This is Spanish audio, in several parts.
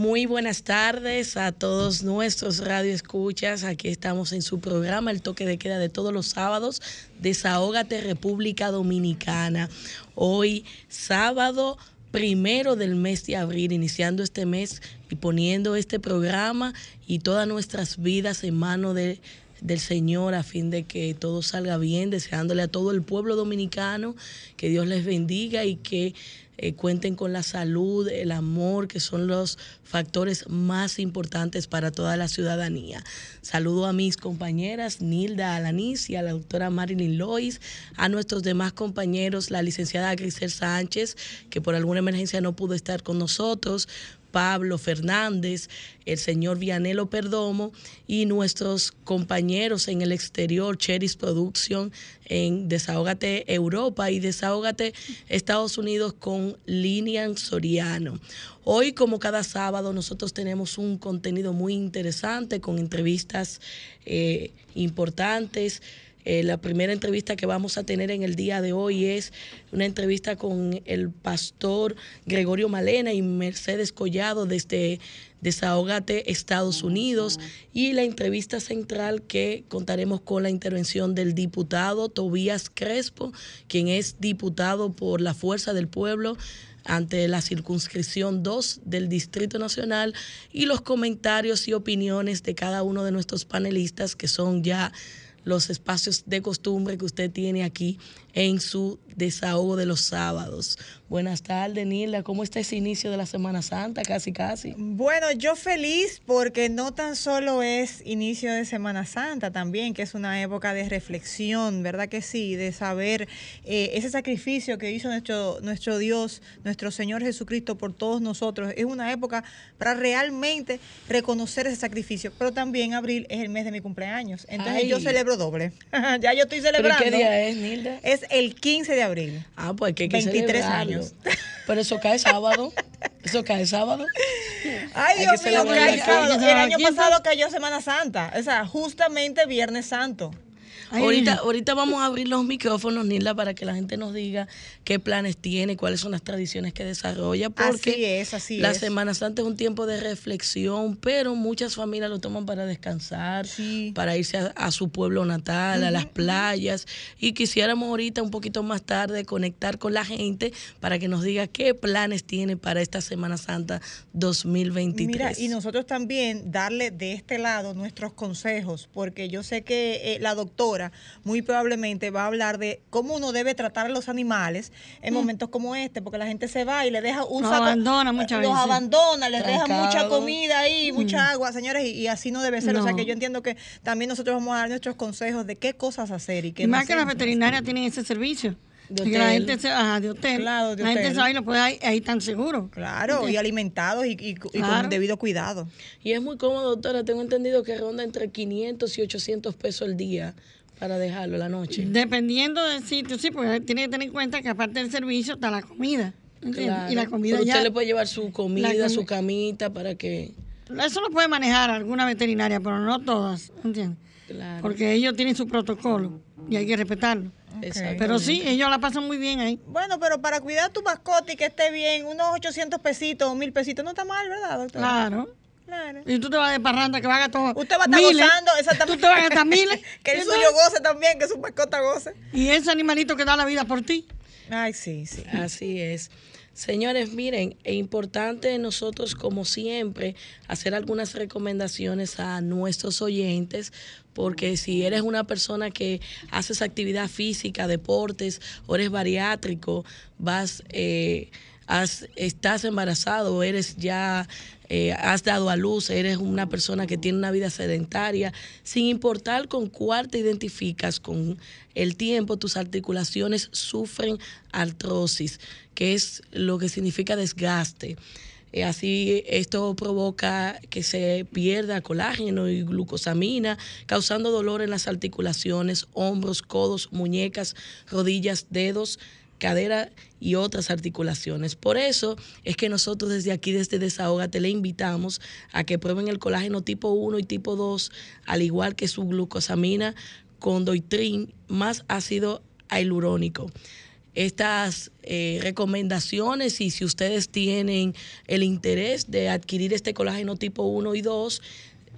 Muy buenas tardes a todos nuestros radioescuchas. Aquí estamos en su programa El Toque de Queda de todos los sábados. Desahógate República Dominicana. Hoy sábado primero del mes de abril, iniciando este mes y poniendo este programa y todas nuestras vidas en manos de del Señor a fin de que todo salga bien, deseándole a todo el pueblo dominicano que Dios les bendiga y que eh, cuenten con la salud, el amor, que son los factores más importantes para toda la ciudadanía. Saludo a mis compañeras Nilda Alanis y a la doctora Marilyn Lois, a nuestros demás compañeros, la licenciada Grisel Sánchez, que por alguna emergencia no pudo estar con nosotros, Pablo Fernández, el señor Vianelo Perdomo y nuestros compañeros en el exterior, Cheris Production, en Desahógate Europa y Desahógate Estados Unidos con Linian Soriano. Hoy, como cada sábado, nosotros tenemos un contenido muy interesante con entrevistas eh, importantes eh, la primera entrevista que vamos a tener en el día de hoy es una entrevista con el pastor Gregorio Malena y Mercedes Collado desde Desahogate, Estados Unidos. Y la entrevista central que contaremos con la intervención del diputado Tobías Crespo, quien es diputado por la Fuerza del Pueblo ante la circunscripción 2 del Distrito Nacional y los comentarios y opiniones de cada uno de nuestros panelistas que son ya los espacios de costumbre que usted tiene aquí en su desahogo de los sábados. Buenas tardes, Nilda. ¿Cómo está ese inicio de la Semana Santa? Casi, casi. Bueno, yo feliz porque no tan solo es inicio de Semana Santa también, que es una época de reflexión, ¿verdad que sí? De saber eh, ese sacrificio que hizo nuestro, nuestro Dios, nuestro Señor Jesucristo por todos nosotros. Es una época para realmente reconocer ese sacrificio. Pero también abril es el mes de mi cumpleaños. Entonces yo celebro doble. ya yo estoy celebrando. ¿Pero qué día es, Nilda? Es el 15 de abril. Ah, pues que hay que 23 años. Pero eso cae sábado. Eso cae sábado. Ay, Dios mío, cae sábado. El año pasado cayó Semana Santa. O sea, justamente Viernes Santo ahorita, ahorita vamos a abrir los micrófonos, Nilda, para que la gente nos diga qué planes tiene, cuáles son las tradiciones que desarrolla. Porque así es, así la Semana Santa es un tiempo de reflexión, pero muchas familias lo toman para descansar, para irse a, su pueblo natal, a las playas. Y quisiéramos ahorita, un poquito más tarde, conectar con la gente para que nos diga qué planes tiene para esta Semana Santa 2023. Mira, y nosotros también darle de este lado nuestros consejos, porque yo sé que eh, la doctora muy probablemente va a hablar de cómo uno debe tratar a los animales en mm. momentos como este, porque la gente se va y le deja un los abandona muchas los abandona, les deja mucha comida ahí, mucha mm. agua, señores, y, así no debe ser. O sea que yo entiendo que también nosotros vamos a dar nuestros consejos de qué cosas hacer y qué y más que las veterinarias tienen ese servicio. De hotel. La gente se, de hotel. Claro, de la gente se va y lo puede ahí, ahí tan seguro. Claro, y alimentados y, y, con debido cuidado. Y es muy cómodo, doctora. Tengo entendido que ronda entre 500 y 800 pesos al día para dejarlo la noche. Dependiendo del sitio, sí, porque tiene que tener en cuenta que aparte del servicio está la comida. Y la comida Pero usted le puede llevar su comida, su camita para que... Eso lo puede manejar alguna veterinaria, pero no todas, ¿entiendes? Claro. Porque ellos tienen su protocolo y hay que respetarlo. Pero sí, ellos la pasan muy bien ahí. Bueno, pero para cuidar tu mascota y que esté bien, unos 800 pesitos o 1000 pesitos no está mal, ¿verdad, doctor? Claro. Y tú te vas de parranda que va a todo. Usted va a estar gozando, exactamente. Tú te vas a gastar miles. que el suyo goce también, que su mascota goce. Y ese animalito que da la vida por ti. Ay, sí, sí. Así es. Señores, miren, es importante nosotros, como siempre, hacer algunas recomendaciones a nuestros oyentes, porque si eres una persona que haces actividad física, deportes, o eres bariátrico, vas, eh, estás embarazado, eres ya eh, has dado a luz, eres una persona que tiene una vida sedentaria, sin importar con cuál te identificas, con el tiempo tus articulaciones sufren artrosis, que es lo que significa desgaste. Eh, así esto provoca que se pierda colágeno y glucosamina, causando dolor en las articulaciones, hombros, codos, muñecas, rodillas, dedos, cadera y otras articulaciones. Por eso es que nosotros desde aquí, desde Desahogate, le invitamos a que prueben el colágeno tipo 1 y tipo 2, al igual que su glucosamina con doitrin más ácido hialurónico. estas eh, recomendaciones y si ustedes tienen el interés de adquirir este colágeno tipo 1 y 2,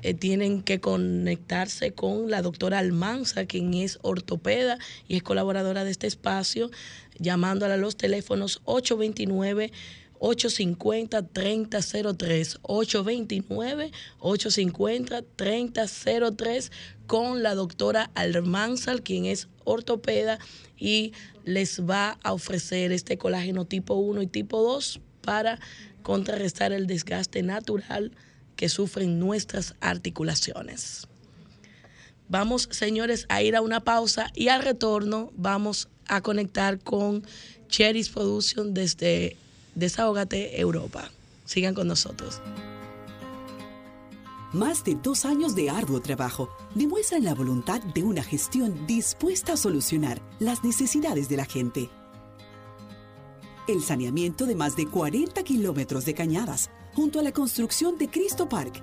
eh, tienen que conectarse con la doctora Almanza, quien es ortopeda y es colaboradora de este espacio, llamándola a los teléfonos 829 850-3003, 829-850-3003 con la doctora Almanzal, quien es ortopeda y les va a ofrecer este colágeno tipo 1 y tipo 2 para contrarrestar el desgaste natural que sufren nuestras articulaciones. Vamos, señores, a ir a una pausa y al retorno vamos a conectar con Cherry's Production desde Desahógate Europa. Sigan con nosotros. Más de dos años de arduo trabajo demuestran la voluntad de una gestión dispuesta a solucionar las necesidades de la gente. El saneamiento de más de 40 kilómetros de cañadas, junto a la construcción de Cristo Park,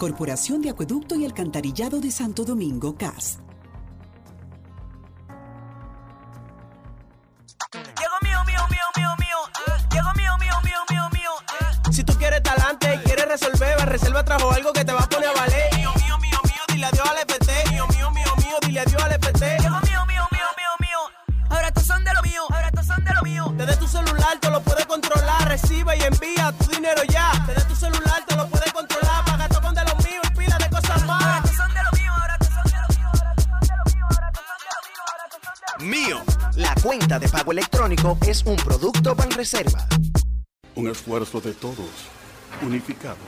Corporación de Acueducto y Alcantarillado de Santo Domingo, CAS. resolver. Reserva trajo algo que te va a poner a valer. Es un producto Banreserva. Un esfuerzo de todos, unificado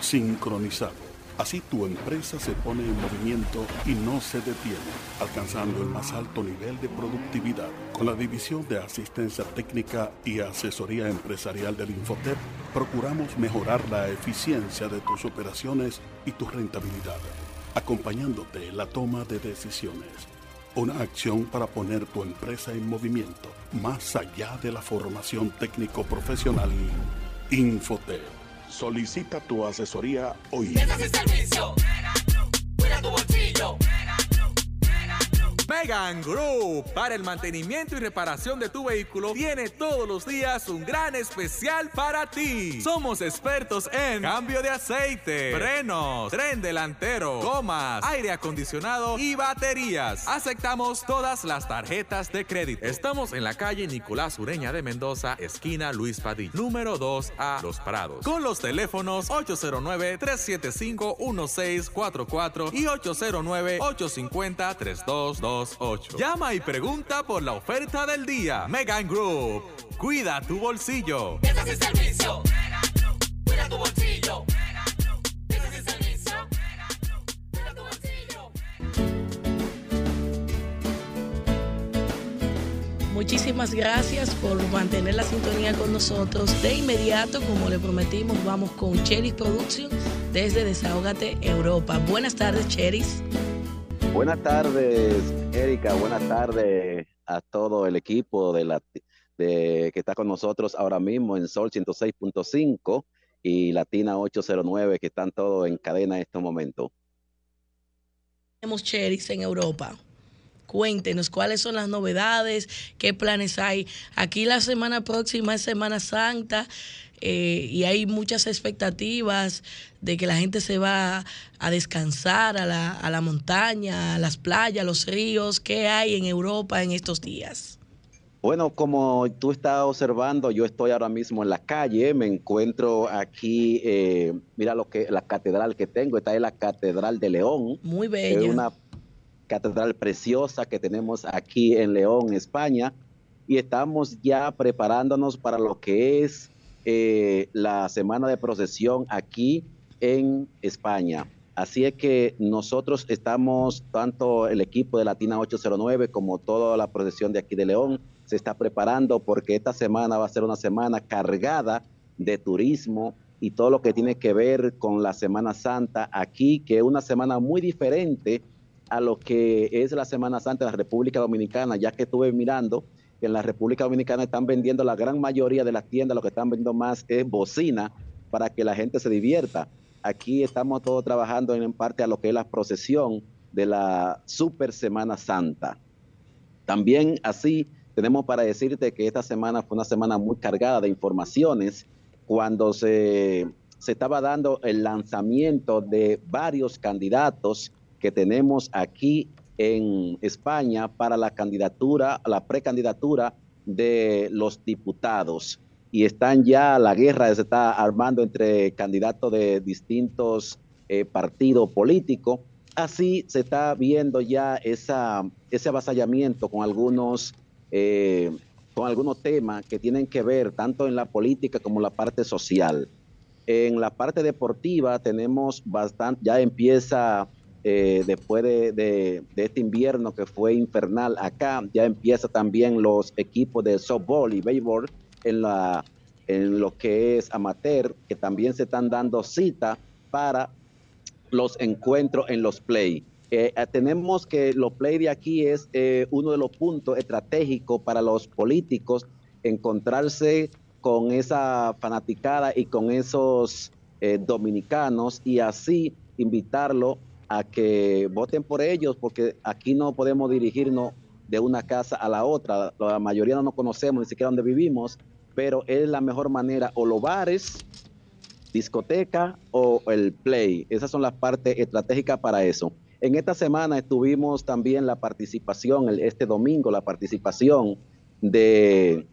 sincronizado. Así tu empresa se pone en movimiento y no se detiene, alcanzando el más alto nivel de productividad. Con la División de Asistencia Técnica y Asesoría Empresarial del Infotep, procuramos mejorar la eficiencia de tus operaciones y tu rentabilidad, acompañándote en la toma de decisiones. Una acción para poner tu empresa en movimiento, más allá de la formación técnico-profesional. Infotep Solicita tu asesoría hoy. servicio. Cuida tu bolsillo. Megan Group para el mantenimiento y reparación de tu vehículo tiene todos los días un gran especial para ti. Somos expertos en cambio de aceite, frenos, tren delantero, gomas, aire acondicionado y baterías. Aceptamos todas las tarjetas de crédito. Estamos en la calle Nicolás Ureña de Mendoza, esquina Luis Padilla, número 2A Los Prados, con los teléfonos 809-375-1644 y 809-850-3222. Llama y pregunta por la oferta del día. Megan Group. Cuida tu bolsillo. servicio. Cuida tu bolsillo. Muchísimas gracias por mantener la sintonía con nosotros. De inmediato, como le prometimos, vamos con Cheris Production desde Desahógate Europa. Buenas tardes, Cheris. Buenas tardes, Erika. Buenas tardes a todo el equipo de la de, que está con nosotros ahora mismo en Sol 106.5 y Latina 809 que están todos en cadena en este momento. Tenemos Cheris en Europa. Cuéntenos cuáles son las novedades, qué planes hay. Aquí la semana próxima es Semana Santa. Eh, y hay muchas expectativas de que la gente se va a descansar a la, a la montaña, a las playas, a los ríos. ¿Qué hay en Europa en estos días? Bueno, como tú estás observando, yo estoy ahora mismo en la calle, me encuentro aquí, eh, mira lo que la catedral que tengo, esta es la Catedral de León. Muy bella. Es una catedral preciosa que tenemos aquí en León, España, y estamos ya preparándonos para lo que es eh, la semana de procesión aquí en España. Así es que nosotros estamos, tanto el equipo de Latina 809 como toda la procesión de aquí de León, se está preparando porque esta semana va a ser una semana cargada de turismo y todo lo que tiene que ver con la Semana Santa aquí, que es una semana muy diferente a lo que es la Semana Santa en la República Dominicana, ya que estuve mirando que en la República Dominicana están vendiendo la gran mayoría de las tiendas, lo que están vendiendo más es bocina para que la gente se divierta. Aquí estamos todos trabajando en parte a lo que es la procesión de la Super Semana Santa. También así tenemos para decirte que esta semana fue una semana muy cargada de informaciones cuando se, se estaba dando el lanzamiento de varios candidatos que tenemos aquí en España para la candidatura, la precandidatura de los diputados. Y están ya, la guerra se está armando entre candidatos de distintos eh, partidos políticos. Así se está viendo ya esa, ese avasallamiento con algunos, eh, con algunos temas que tienen que ver tanto en la política como en la parte social. En la parte deportiva tenemos bastante, ya empieza eh, después de, este invierno que fue infernal acá, ya empieza también los equipos de softball y béisbol en, la, lo que es amateur, que también se están dando cita para los encuentros en los play. Eh, eh, tenemos que los play de aquí es uno de los puntos estratégicos para los políticos encontrarse con esa fanaticada y con esos dominicanos y así invitarlo a que voten por ellos, porque aquí no podemos dirigirnos de una casa a la otra. La mayoría no nos conocemos ni siquiera donde vivimos, pero es la mejor manera, o los bares, discoteca o el play. Esas son las partes estratégicas para eso. En esta semana estuvimos también la participación, este domingo, la participación de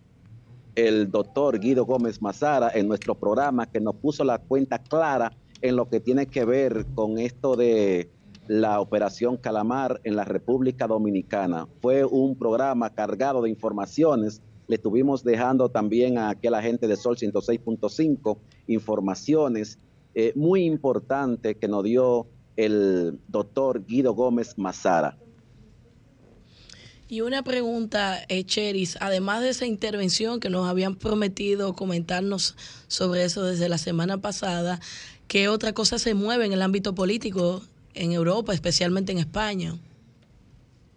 el doctor Guido Gómez Mazara en nuestro programa que nos puso la cuenta clara en lo que tiene que ver con esto de la operación Calamar en la República Dominicana. Fue un programa cargado de informaciones. Le estuvimos dejando también a aquella gente de Sol 106.5 informaciones eh, muy importantes que nos dio el doctor Guido Gómez Mazara. Y una pregunta, Cheris, además de esa intervención que nos habían prometido comentarnos sobre eso desde la semana pasada, ¿qué otra cosa se mueve en el ámbito político en Europa, especialmente en España?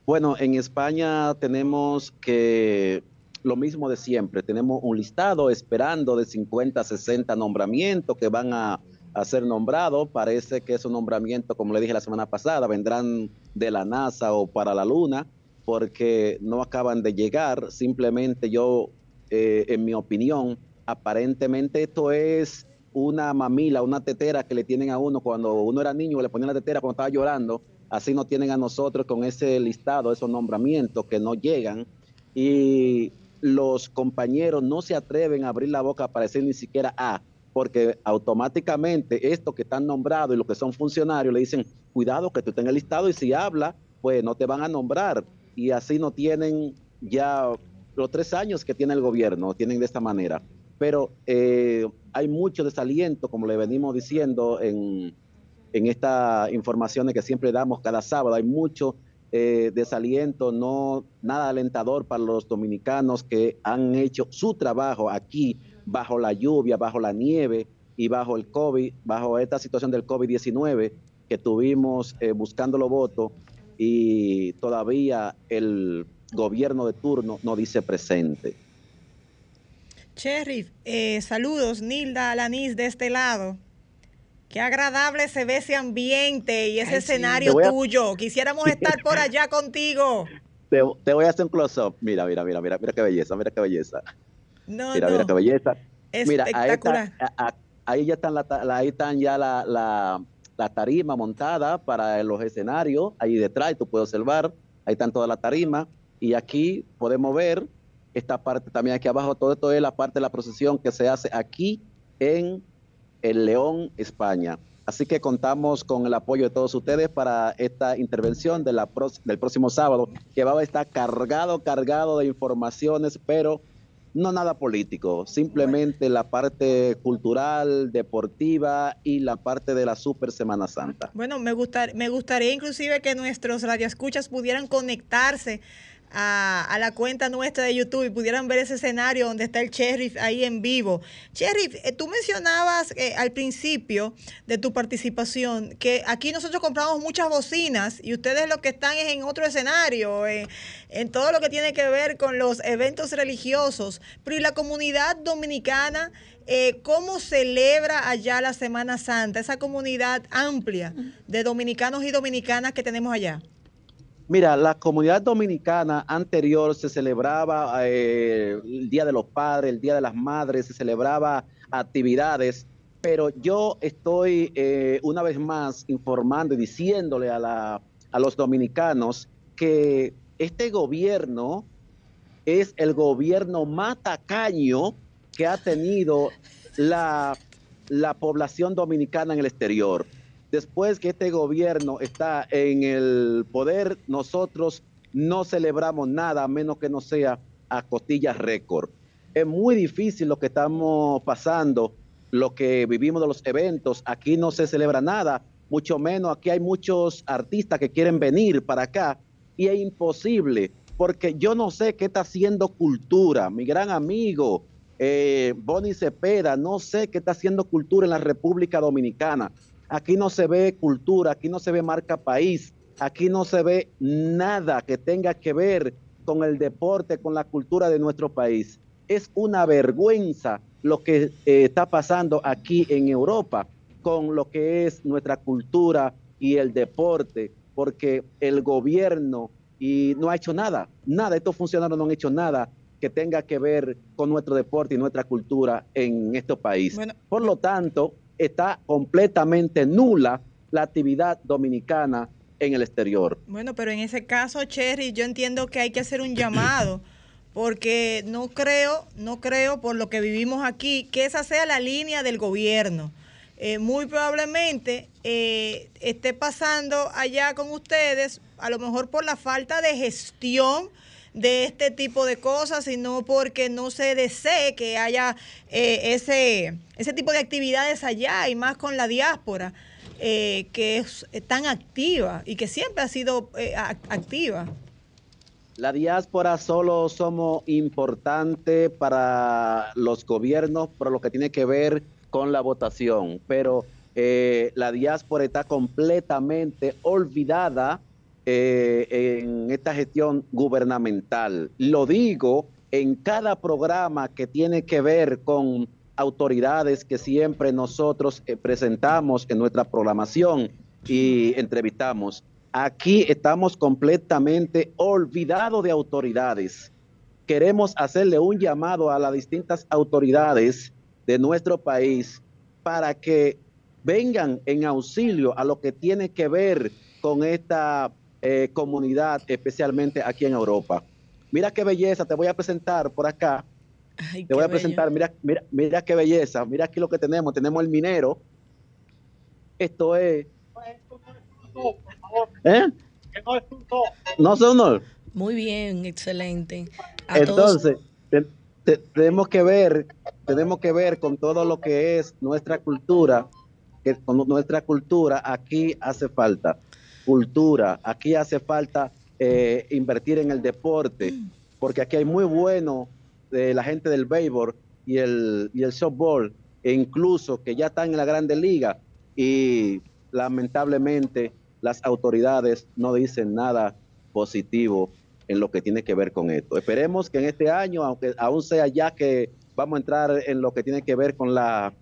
Bueno, en España tenemos que lo mismo de siempre, tenemos un listado esperando de 50, 60 nombramientos que van a, ser nombrados. Parece que esos nombramientos, como le dije la semana pasada, vendrán de la NASA o para la Luna porque no acaban de llegar. Simplemente yo, eh, en mi opinión, aparentemente esto es una mamila, una tetera que le tienen a uno cuando uno era niño, le ponían la tetera cuando estaba llorando. Así nos tienen a nosotros con ese listado, esos nombramientos que no llegan. Y los compañeros no se atreven a abrir la boca para decir ni siquiera A, porque automáticamente estos que están nombrados y los que son funcionarios le dicen, cuidado que tú el listado y si habla, pues no te van a nombrar y así no tienen ya los tres años que tiene el gobierno, tienen de esta manera. Pero eh, hay mucho desaliento, como le venimos diciendo en, en estas informaciones que siempre damos cada sábado, hay mucho eh, desaliento, no nada alentador para los dominicanos que han hecho su trabajo aquí bajo la lluvia, bajo la nieve y bajo el COVID, bajo esta situación del COVID-19 que tuvimos eh, buscando los votos y todavía el gobierno de turno no dice presente. Sheriff, eh, saludos, Nilda Alanis de este lado. Qué agradable se ve ese ambiente y ese escenario tuyo. Quisiéramos estar por allá contigo. Te, voy a hacer un close-up. Mira, mira, mira, mira, mira qué belleza, mira qué belleza. No, mira, mira qué belleza. Espectacular. Mira, ahí, ya están, la, ahí están ya la la tarima montada para los escenarios, ahí detrás tú puedes observar, ahí están todas las tarimas, y aquí podemos ver esta parte también aquí abajo, todo esto es la parte de la procesión que se hace aquí en el León, España. Así que contamos con el apoyo de todos ustedes para esta intervención del próximo sábado, que va a estar cargado, cargado de informaciones, pero no nada político, simplemente la parte cultural, deportiva y la parte de la Super Semana Santa. Bueno, me, gustar, me gustaría inclusive que nuestros radioescuchas pudieran conectarse a, la cuenta nuestra de YouTube y pudieran ver ese escenario donde está el sheriff ahí en vivo. Sheriff, eh, tú mencionabas eh, al principio de tu participación que aquí nosotros compramos muchas bocinas y ustedes lo que están es en otro escenario, en todo lo que tiene que ver con los eventos religiosos. Pero ¿y la comunidad dominicana? Eh, ¿Cómo celebra allá la Semana Santa, esa comunidad amplia de dominicanos y dominicanas que tenemos allá? Mira, la comunidad dominicana anterior se celebraba eh, el Día de los Padres, el Día de las Madres, se celebraba actividades, pero yo estoy eh, una vez más informando y diciéndole a, a los dominicanos que este gobierno es el gobierno más tacaño que ha tenido la, la población dominicana en el exterior después que este gobierno está en el poder, nosotros no celebramos nada a menos que no sea a costillas récord. Es muy difícil lo que estamos pasando, lo que vivimos de los eventos. Aquí no se celebra nada, mucho menos aquí hay muchos artistas que quieren venir para acá y es imposible porque yo no sé qué está haciendo cultura. Mi gran amigo eh, Bonnie Cepeda, no sé qué está haciendo cultura en la República Dominicana. Aquí no se ve cultura, aquí no se ve marca país, aquí no se ve nada que tenga que ver con el deporte, con la cultura de nuestro país. Es una vergüenza lo que eh, está pasando aquí en Europa con lo que es nuestra cultura y el deporte, porque el gobierno y no ha hecho nada, nada, estos funcionarios no han hecho nada que tenga que ver con nuestro deporte y nuestra cultura en este país. Por lo tanto, está completamente nula la actividad dominicana en el exterior. Bueno, pero en ese caso, Cherry, yo entiendo que hay que hacer un llamado, porque no creo, no creo, por lo que vivimos aquí, que esa sea la línea del gobierno. Eh, muy probablemente eh, esté pasando allá con ustedes, a lo mejor por la falta de gestión de este tipo de cosas, sino porque no se desee que haya eh, ese, ese tipo de actividades allá y más con la diáspora. Eh, que es tan activa y que siempre ha sido eh, activa. La diáspora solo somos importante para los gobiernos por lo que tiene que ver con la votación, pero la diáspora está completamente olvidada eh, en esta gestión gubernamental. Lo digo en cada programa que tiene que ver con autoridades que siempre nosotros eh, presentamos en nuestra programación y entrevistamos. Aquí estamos completamente olvidados de autoridades. Queremos hacerle un llamado a las distintas autoridades de nuestro país para que vengan en auxilio a lo que tiene que ver con esta eh, comunidad, especialmente aquí en Europa. Mira qué belleza, te voy a presentar por acá. te voy a presentar, mira, mira, mira qué belleza, mira aquí lo que tenemos, tenemos el minero. Esto es... ¿Eh? No son Muy bien, excelente. Entonces, tenemos que ver, tenemos que ver con todo lo que es nuestra cultura, que con nuestra cultura aquí hace falta cultura. Aquí hace falta eh, invertir en el deporte, porque aquí hay muy bueno de la gente del béisbol y el, y el softball, e incluso que ya están en la grande liga y lamentablemente las autoridades no dicen nada positivo en lo que tiene que ver con esto. Esperemos que en este año, aunque aún sea ya que vamos a entrar en lo que tiene que ver con la,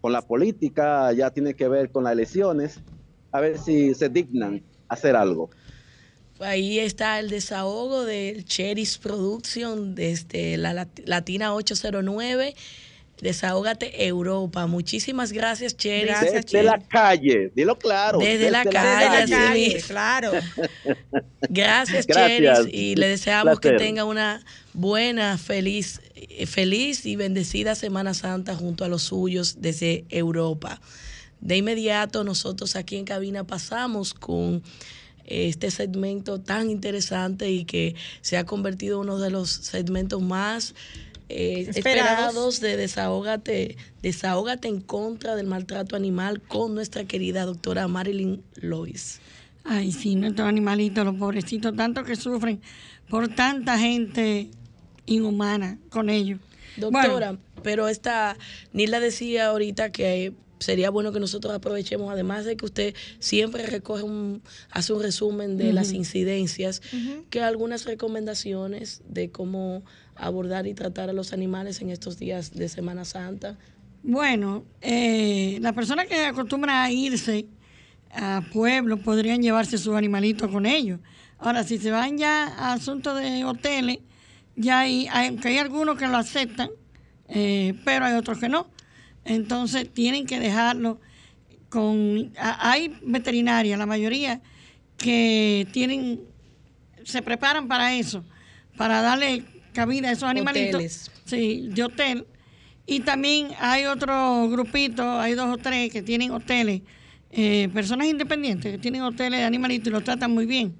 con la política, ya tiene que ver con las elecciones, a ver si se dignan hacer algo. Ahí está el desahogo del Cheris Production desde la Latina 809. Desahógate Europa. Muchísimas gracias, Cheris. Desde la calle, dilo claro. Desde, la, calle, claro. Gracias, Cheris. Y le deseamos que tenga una buena, feliz, feliz y bendecida Semana Santa junto a los suyos desde Europa. De inmediato nosotros aquí en cabina pasamos con este segmento tan interesante y que se ha convertido en uno de los segmentos más eh, esperados. de desahógate, desahógate en contra del maltrato animal con nuestra querida doctora Marilyn Lois. Ay, sí, nuestros animalitos, los pobrecitos, tanto que sufren por tanta gente inhumana con ellos. Doctora, pero esta, Nila decía ahorita que sería bueno que nosotros aprovechemos, además de que usted siempre recoge un, hace un resumen de las incidencias, que algunas recomendaciones de cómo abordar y tratar a los animales en estos días de Semana Santa. Bueno, eh, las personas que acostumbran a irse a pueblos podrían llevarse sus animalitos con ellos. Ahora, si se van ya a asuntos de hoteles, ya hay, hay algunos que lo aceptan, eh, pero hay otros que no. Entonces tienen que dejarlo con... Hay veterinarias, la mayoría, que tienen, se preparan para eso, para darle cabida a esos animalitos. Sí, de hotel. Y también hay otro grupito, hay dos o tres que tienen hoteles, eh, personas independientes que tienen hoteles de animalitos y los tratan muy bien.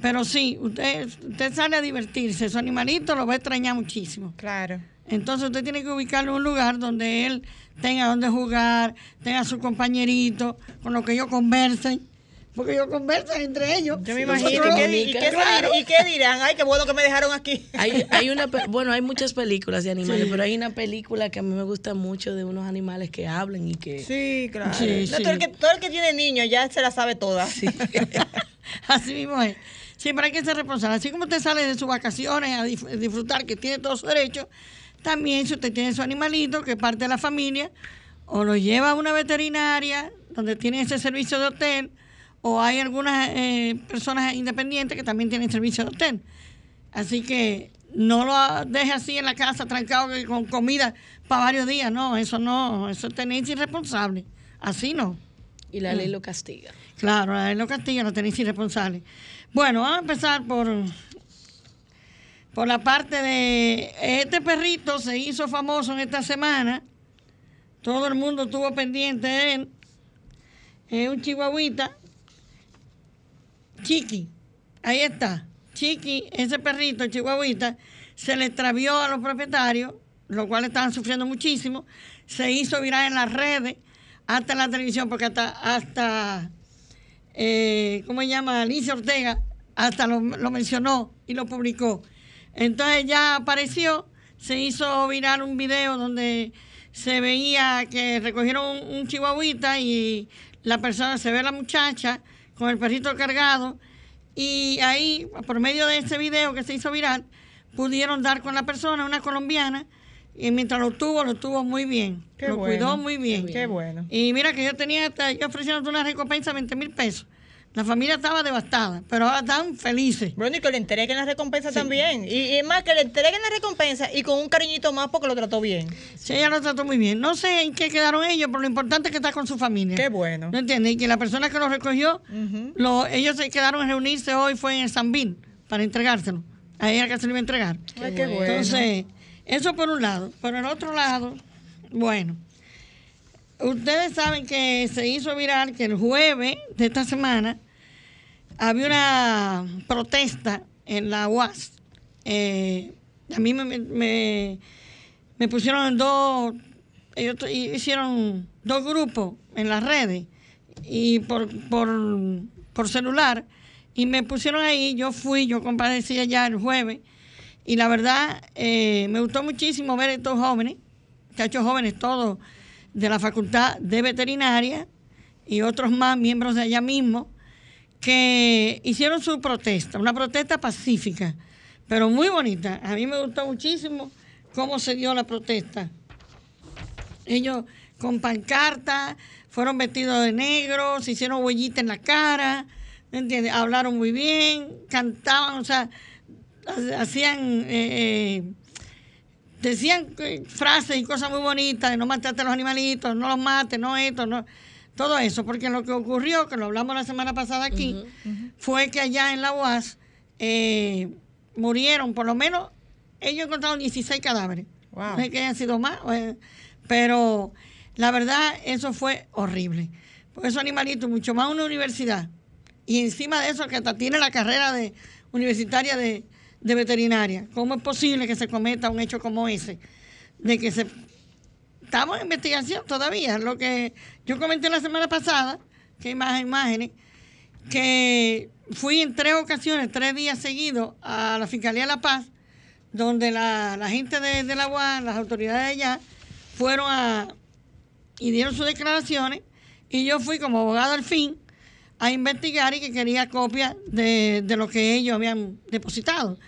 Pero sí, usted, usted sale a divertirse, su animalito lo va a extrañar muchísimo. Claro. Entonces usted tiene que ubicarlo en un lugar donde él tenga donde jugar, tenga su compañerito, con lo que ellos conversen. Porque ellos conversan entre ellos. Yo me imagino. ¿Y qué, dirán? Ay, qué bueno que me dejaron aquí. Hay, hay una, bueno, hay muchas películas de animales, pero hay una película que a mí me gusta mucho de unos animales que hablan y que... Sí, claro. todo, el que, todo, el que, tiene niños ya se la sabe toda. Sí. Así mismo es. Siempre hay que ser responsable. Así como usted sale de sus vacaciones a disfrutar, que tiene todos sus derechos, también si usted tiene su animalito, que es parte de la familia, o lo lleva a una veterinaria donde tiene ese servicio de hotel, o hay algunas eh, personas independientes que también tienen servicio de hotel. Así que no lo deje así en la casa trancado con comida para varios días. No, eso no, eso es tenencia irresponsable. Así no. Y la ley mm. lo castiga. Claro, la ley lo castiga, la tenencia irresponsable. Bueno, vamos a empezar por, por la parte de este perrito se hizo famoso en esta semana. Todo el mundo estuvo pendiente de él. Es un chihuahuita Chiqui, ahí está. Chiqui, ese perrito, chihuahuita, se le extravió a los propietarios, lo cual estaban sufriendo muchísimo. Se hizo viral en las redes, hasta en la televisión, porque hasta, hasta eh, ¿cómo se llama? Alicia Ortega, hasta lo, mencionó y lo publicó. Entonces ya apareció, se hizo viral un video donde se veía que recogieron un, un chihuahuita y la persona, se ve la muchacha con el perrito cargado y ahí, por medio de ese video que se hizo viral, pudieron dar con la persona, una colombiana, y mientras lo tuvo, lo tuvo muy bien. lo cuidó muy bien. Qué bueno. Y mira que yo tenía, yo ofreciendo una recompensa de 20 mil pesos. La familia estaba devastada, pero ahora están felices. Bueno, y que le entreguen la recompensa también. Y, más, que le entreguen la recompensa y con un cariñito más porque lo trató bien. Sí, ella lo trató muy bien. No sé en qué quedaron ellos, pero lo importante es que está con su familia. Qué bueno. ¿No entiendes? Y que la persona que lo recogió, ellos se quedaron a reunirse hoy, fue en San Bill, para entregárselo. A ella que se lo iba a entregar. Ay, qué bueno. Entonces, eso por un lado. Por el otro lado, bueno. Ustedes saben que se hizo viral que el jueves de esta semana había una protesta en la UAS. Eh, a mí me, me, pusieron dos, ellos hicieron dos grupos en las redes y por, por, celular y me pusieron ahí, yo fui, yo comparecí allá el jueves y la verdad eh, me gustó muchísimo ver a estos jóvenes, muchachos jóvenes todos de la Facultad de Veterinaria y otros más miembros de allá mismo que hicieron su protesta, una protesta pacífica, pero muy bonita. A mí me gustó muchísimo cómo se dio la protesta. Ellos con pancarta, fueron vestidos de negro, se hicieron huellitas en la cara, ¿entiendes? Hablaron muy bien, cantaban, o sea, hacían, eh, eh, decían frases y cosas muy bonitas, de no matarte a los animalitos, no los mates, no esto, no todo eso, porque lo que ocurrió, que lo hablamos la semana pasada aquí, fue que allá en la UAS eh, murieron, por lo menos, ellos encontraron 16 cadáveres. No es que hayan sido más, pero la verdad, eso fue horrible. Porque esos animalitos, mucho más una universidad, y encima de eso, que hasta tiene la carrera de universitaria de, de veterinaria. ¿Cómo es posible que se cometa un hecho como ese? De que se estamos en investigación todavía. Lo que yo comenté la semana pasada, que hay más imágenes, que fui en tres ocasiones, tres días seguidos, a la Fiscalía de La Paz, donde la, la gente de, de la UAS, las autoridades de allá, fueron a y dieron sus declaraciones y yo fui como abogado al fin a investigar y que quería copia de, de lo que ellos habían depositado.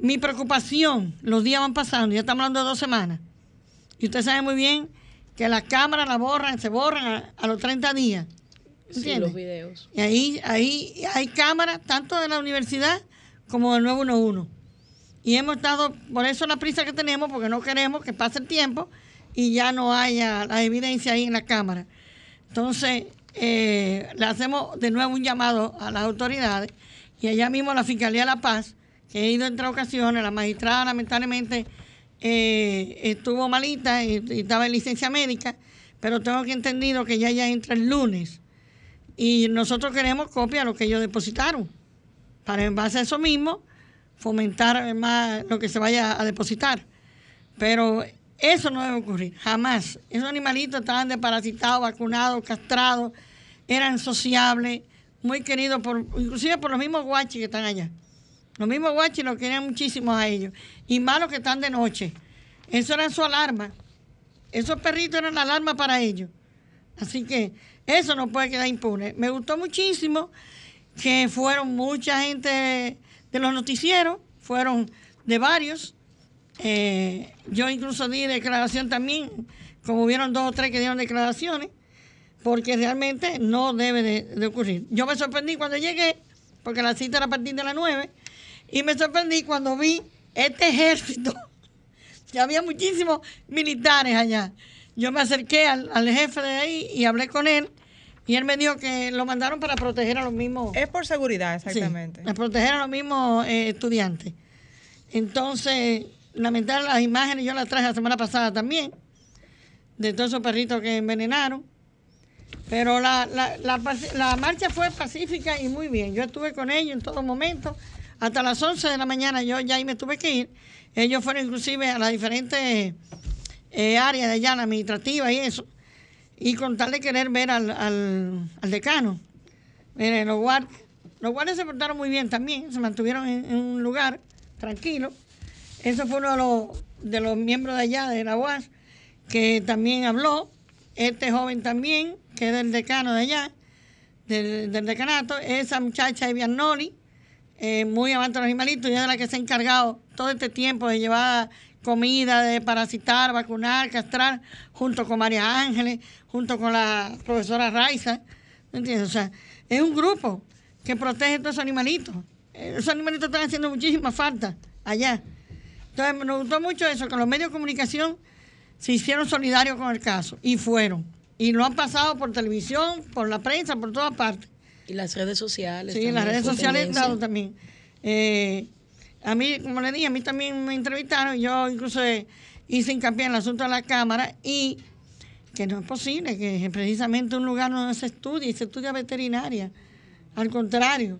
Mi preocupación, los días van pasando, ya estamos hablando de dos semanas, y usted sabe muy bien que las cámaras la borran, se borran a, a los 30 días. Sí, ¿Entiende? los videos. Y ahí, ahí hay cámaras tanto de la universidad como del 911. Y hemos estado, por eso la prisa que tenemos, porque no queremos que pase el tiempo y ya no haya la evidencia ahí en la cámara. Entonces, eh, le hacemos de nuevo un llamado a las autoridades y allá mismo la Fiscalía de La Paz, que he ido en tres ocasiones, la magistrada lamentablemente eh, estuvo malita y, estaba en licencia médica, pero tengo que entendido que ya ya entra el lunes y nosotros queremos copia de lo que ellos depositaron, para en base a eso mismo fomentar más lo que se vaya a depositar. Pero eso no debe ocurrir, jamás. Esos animalitos estaban desparasitados, vacunados, castrados, eran sociables, muy queridos, por, inclusive por los mismos guachis que están allá. Los mismos guachis los querían muchísimo a ellos. Y más los que están de noche. Eso era su alarma. Esos perritos eran la alarma para ellos. Así que eso no puede quedar impune. Me gustó muchísimo que fueron mucha gente de los noticieros, fueron de varios. Eh, yo incluso di declaración también, como hubieron dos o tres que dieron declaraciones, porque realmente no debe de, de ocurrir. Yo me sorprendí cuando llegué, porque la cita era a partir de las nueve, y me sorprendí cuando vi este ejército. Ya había muchísimos militares allá. Yo me acerqué al, al jefe de ahí y hablé con él. Y él me dijo que lo mandaron para proteger a los mismos. Es por seguridad, Sí, exactamente. para proteger a los mismos eh, estudiantes. Entonces, lamentar las imágenes, yo las traje la semana pasada también, de todos esos perritos que envenenaron. Pero la, la, la, la marcha fue pacífica y muy bien. Yo estuve con ellos en todo momento. Hasta las 11 de la mañana yo ya ahí me tuve que ir. Ellos fueron inclusive a las diferentes eh, áreas de allá, la administrativa y eso. Y con tal de querer ver al, al, decano. Miren, los guardias, los guardias se portaron muy bien también, se mantuvieron en, en un lugar tranquilo. Eso fue uno de los, de los miembros de allá, de la UAS, que también habló. Este joven también, que es del decano de allá, del, del decanato. Esa muchacha, Evian Noli, eh, muy amante de los animalitos, ella es la que se ha encargado todo este tiempo de llevar comida, de parasitar, vacunar, castrar, junto con María Ángeles, junto con la profesora Raiza. ¿Me entiendes? O sea, es un grupo que protege a todos esos animalitos. Esos animalitos están haciendo muchísima falta allá. Entonces, me gustó mucho eso, que los medios de comunicación se hicieron solidarios con el caso y fueron. Y lo han pasado por televisión, por la prensa, por todas partes. Y las redes sociales. Sí, también las redes sociales dado también. Eh, a mí, como le dije, a mí también me entrevistaron. Yo incluso eh, hice hincapié en el asunto de la Cámara y que no es posible que precisamente un lugar donde se estudie y se estudia veterinaria. Al contrario,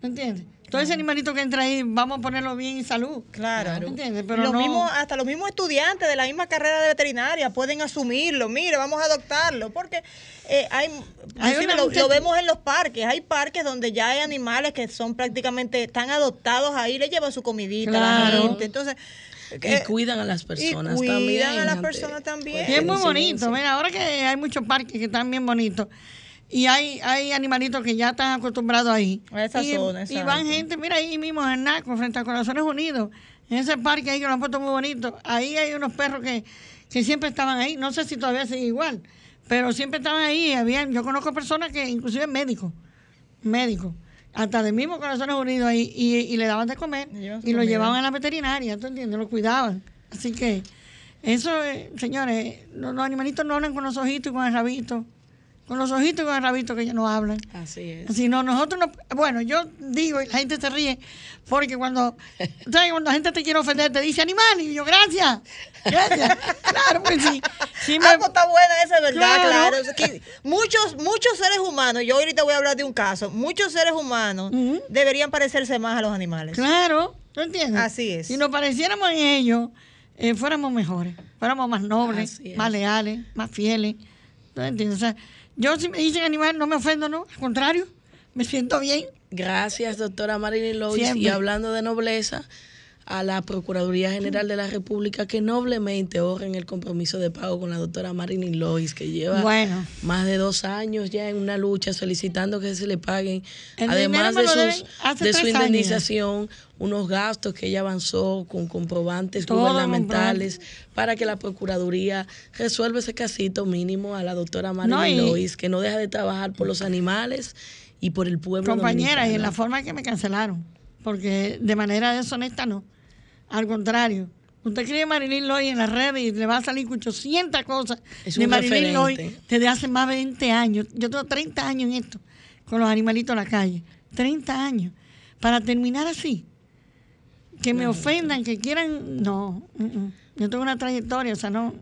¿me entiendes? Todo ese animalito que entra ahí, vamos a ponerlo bien en salud. Claro. ¿Me entiendes? Pero Los no- mismos- hasta los mismos estudiantes de la misma carrera de veterinaria pueden asumirlo. Mire, vamos a adoptarlo. Porque eh, hay, Hay inclusive una lo, vemos en los parques. Hay parques donde ya hay animales que son prácticamente, están adoptados ahí, le llevan su comidita a la Claro. gente. Entonces, Y cuidan a las personas cuidan también. a las personas también. Y es muy bonito. Mira, ahora que hay muchos parques que están bien bonitos y hay, hay animalitos que ya están acostumbrados ahí. A esa y, zona, y van gente, mira ahí mismo en Naco, frente a Corazones Unidos, en ese parque ahí que lo han puesto muy bonito. Ahí hay unos perros que, que siempre estaban ahí. No sé si todavía sigue igual, pero siempre estaban ahí. Habían, yo conozco personas que, inclusive médicos, médicos, hasta del mismo Corazones Unidos ahí, y, y le daban de comer y lo llevaban a la veterinaria, ¿tú entiendes? Lo cuidaban. Así que eso, eh, señores, los, los animalitos no hablan con los ojitos y con el rabito. Con los ojitos y con el rabito que ellos no hablan. Así es. Si no, nosotros no. Bueno, yo digo, y la gente se ríe, porque cuando. ¿Sabes? Cuando la gente te quiere ofender, te dice animal, y yo, gracias. Gracias. claro, pues sí. sí me- pues está buena esa, ¿verdad? Claro. Claro. Es que muchos, muchos seres humanos, yo ahorita voy a hablar de un caso, muchos seres humanos deberían parecerse más a los animales. Claro, ¿tú entiendes? Así es. Si nos pareciéramos en ellos, eh, fuéramos mejores, fuéramos más nobles, más leales, más fieles. ¿Tú entiendes? O sea, yo si me dicen animal no me ofendo, ¿no? Al contrario, Me siento bien. Gracias, doctora Marilyn Lois. Y hablando de nobleza, a la Procuraduría General de la República que noblemente honren el compromiso de pago con la doctora Marilyn Lois, que lleva Bueno. más de dos años ya en una lucha solicitando que se le paguen, El además de, sus, de su indemnización, unos gastos que ella avanzó con comprobantes Todo gubernamentales para que la Procuraduría resuelva ese casito mínimo a la doctora Marilyn No, Lois, que no deja de trabajar por los animales y por el pueblo Compañera, y en la forma que me cancelaron. Porque de manera deshonesta no. Al contrario. Usted escribe Marilyn Loy en las redes y le va a salir con 800 cosas Es de Marilyn Loy desde hace más de 20 años. Yo tengo 30 años en esto, con los animalitos en la calle. 30 años. Para terminar así. Que me ofendan, que quieran. No. mm, mm. Yo tengo una trayectoria, o sea, no.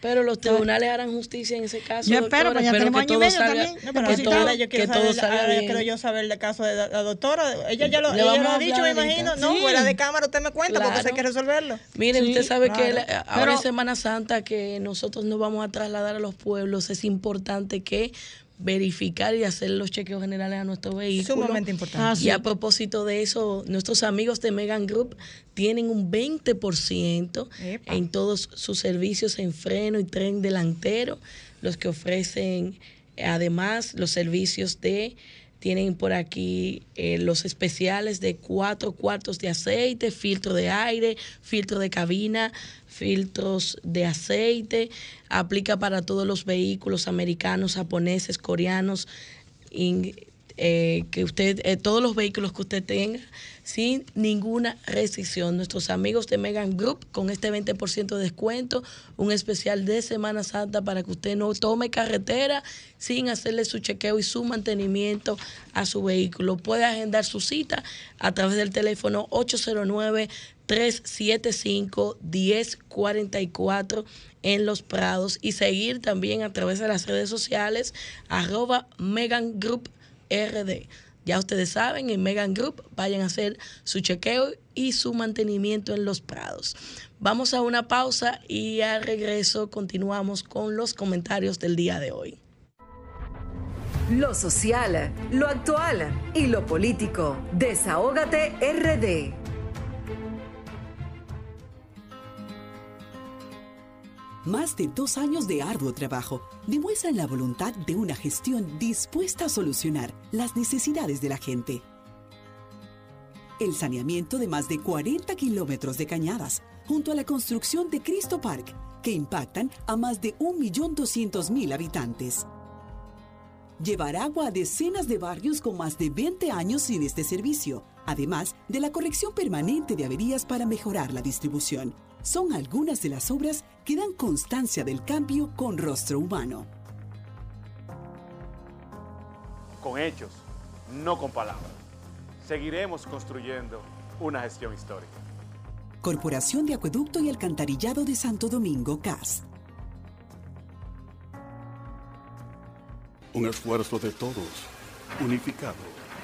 Pero los tribunales harán justicia en ese caso. Yo espero, doctora. pues ya tenemos que año y medio salga- también. No, pero que si todo- yo que quiero saber, yo saber el caso de la, la doctora. Ella ya lo, ella lo ha dicho, me imagino. No, fuera de cámara usted me cuenta porque Claro. usted quiere resolverlo. Miren, Sí, usted sabe que la- ahora Pero- en Semana Santa que nosotros nos vamos a trasladar a los pueblos, es importante que verificar y hacer los chequeos generales a nuestro vehículo. Sumamente importante. Ah, Y sí. a propósito de eso, nuestros amigos de Megan Group tienen un 20% Epa. en todos sus servicios en freno y tren delantero, los que ofrecen además los servicios de, tienen por aquí eh, los especiales de cuatro cuartos de aceite, filtro de aire, filtro de cabina, filtros de aceite, aplica para todos los vehículos americanos, japoneses, coreanos, eh, que usted, eh, todos los vehículos que usted tenga, sin ninguna restricción. Nuestros amigos de Megan Group con este 20% de descuento, un especial de Semana Santa para que usted no tome carretera sin hacerle su chequeo y su mantenimiento a su vehículo. Puede agendar su cita a través del teléfono 809 375-1044 en Los Prados y seguir también a través de las redes sociales arroba Megan Group RD. Ya ustedes saben, en Megan Group vayan a hacer su chequeo y su mantenimiento en Los Prados. Vamos a una pausa y al regreso continuamos con los comentarios del día de hoy. Lo social, lo actual y lo político. Desahógate RD. Más de dos años de arduo trabajo demuestran la voluntad de una gestión dispuesta a solucionar las necesidades de la gente. El saneamiento de más de 40 kilómetros de cañadas, junto a la construcción de Cristo Park, que impactan a más de 1.200.000 habitantes. Llevar agua a decenas de barrios con más de 20 años sin este servicio, además de la corrección permanente de averías para mejorar la distribución. Son algunas de las obras que dan constancia del cambio con rostro humano. Con hechos, no con palabras. Seguiremos construyendo una gestión histórica. Corporación de Acueducto y Alcantarillado de Santo Domingo, CAS. Un esfuerzo de todos, unificado,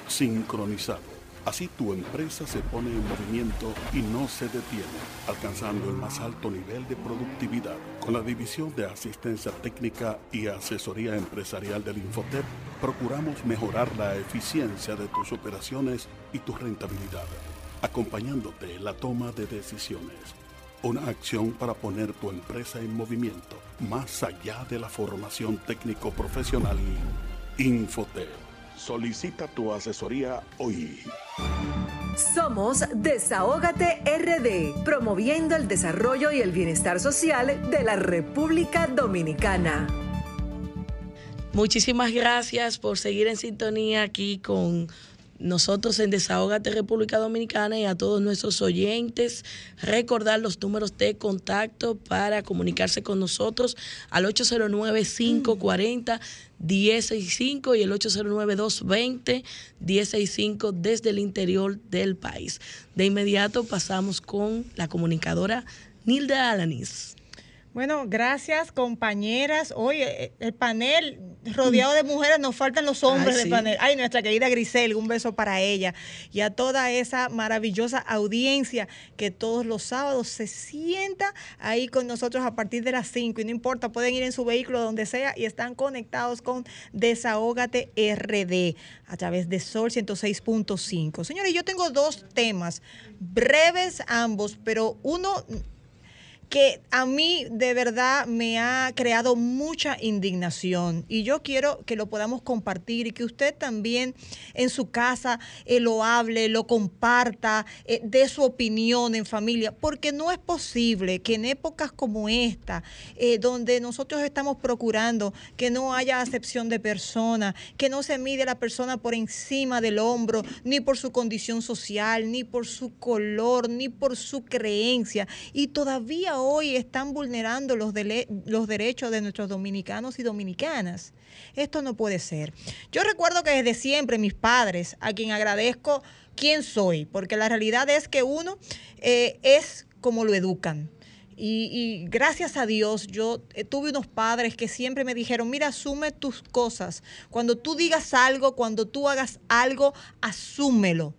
sincronizado. Así tu empresa se pone en movimiento y no se detiene, alcanzando el más alto nivel de productividad. Con la División de Asistencia Técnica y Asesoría Empresarial del Infotep, procuramos mejorar la eficiencia de tus operaciones y tu rentabilidad, acompañándote en la toma de decisiones. Una acción para poner tu empresa en movimiento, más allá de la formación técnico-profesional. Infotep. Solicita tu asesoría hoy. Somos Desahógate RD, promoviendo el desarrollo y el bienestar social de la República Dominicana. Muchísimas gracias por seguir en sintonía aquí con nosotros en Desahógate República Dominicana y a todos nuestros oyentes. Recordar los números de contacto para comunicarse con nosotros al 809-540-165 y el 809-220-165 desde el interior del país. De inmediato pasamos con la comunicadora Nilda Alanis. Bueno, gracias compañeras. Hoy eh, el panel rodeado de mujeres, nos faltan los hombres Ay, del sí. panel. Ay, nuestra querida Grisel, un beso para ella y a toda esa maravillosa audiencia que todos los sábados se sienta ahí con nosotros a partir de las 5 y no importa, pueden ir en su vehículo donde sea y están conectados con Desahógate RD a través de Sol 106.5. Señores, yo tengo dos temas breves ambos, pero uno que a mí de verdad me ha creado mucha indignación. Y yo quiero que lo podamos compartir y que usted también en su casa eh, lo hable, lo comparta, eh, dé su opinión en familia, porque no es posible que en épocas como esta, eh, donde nosotros estamos procurando que no haya acepción de persona, que no se mide a la persona por encima del hombro, ni por su condición social, ni por su color, ni por su creencia, y todavía hoy están vulnerando los, los derechos de nuestros dominicanos y dominicanas. Esto no puede ser. Yo recuerdo que desde siempre mis padres, a quien agradezco quién soy, porque la realidad es que uno eh, es como lo educan. Y, y gracias a Dios, yo eh, tuve unos padres que siempre me dijeron, mira, asume tus cosas. Cuando tú digas algo, cuando tú hagas algo, asúmelo.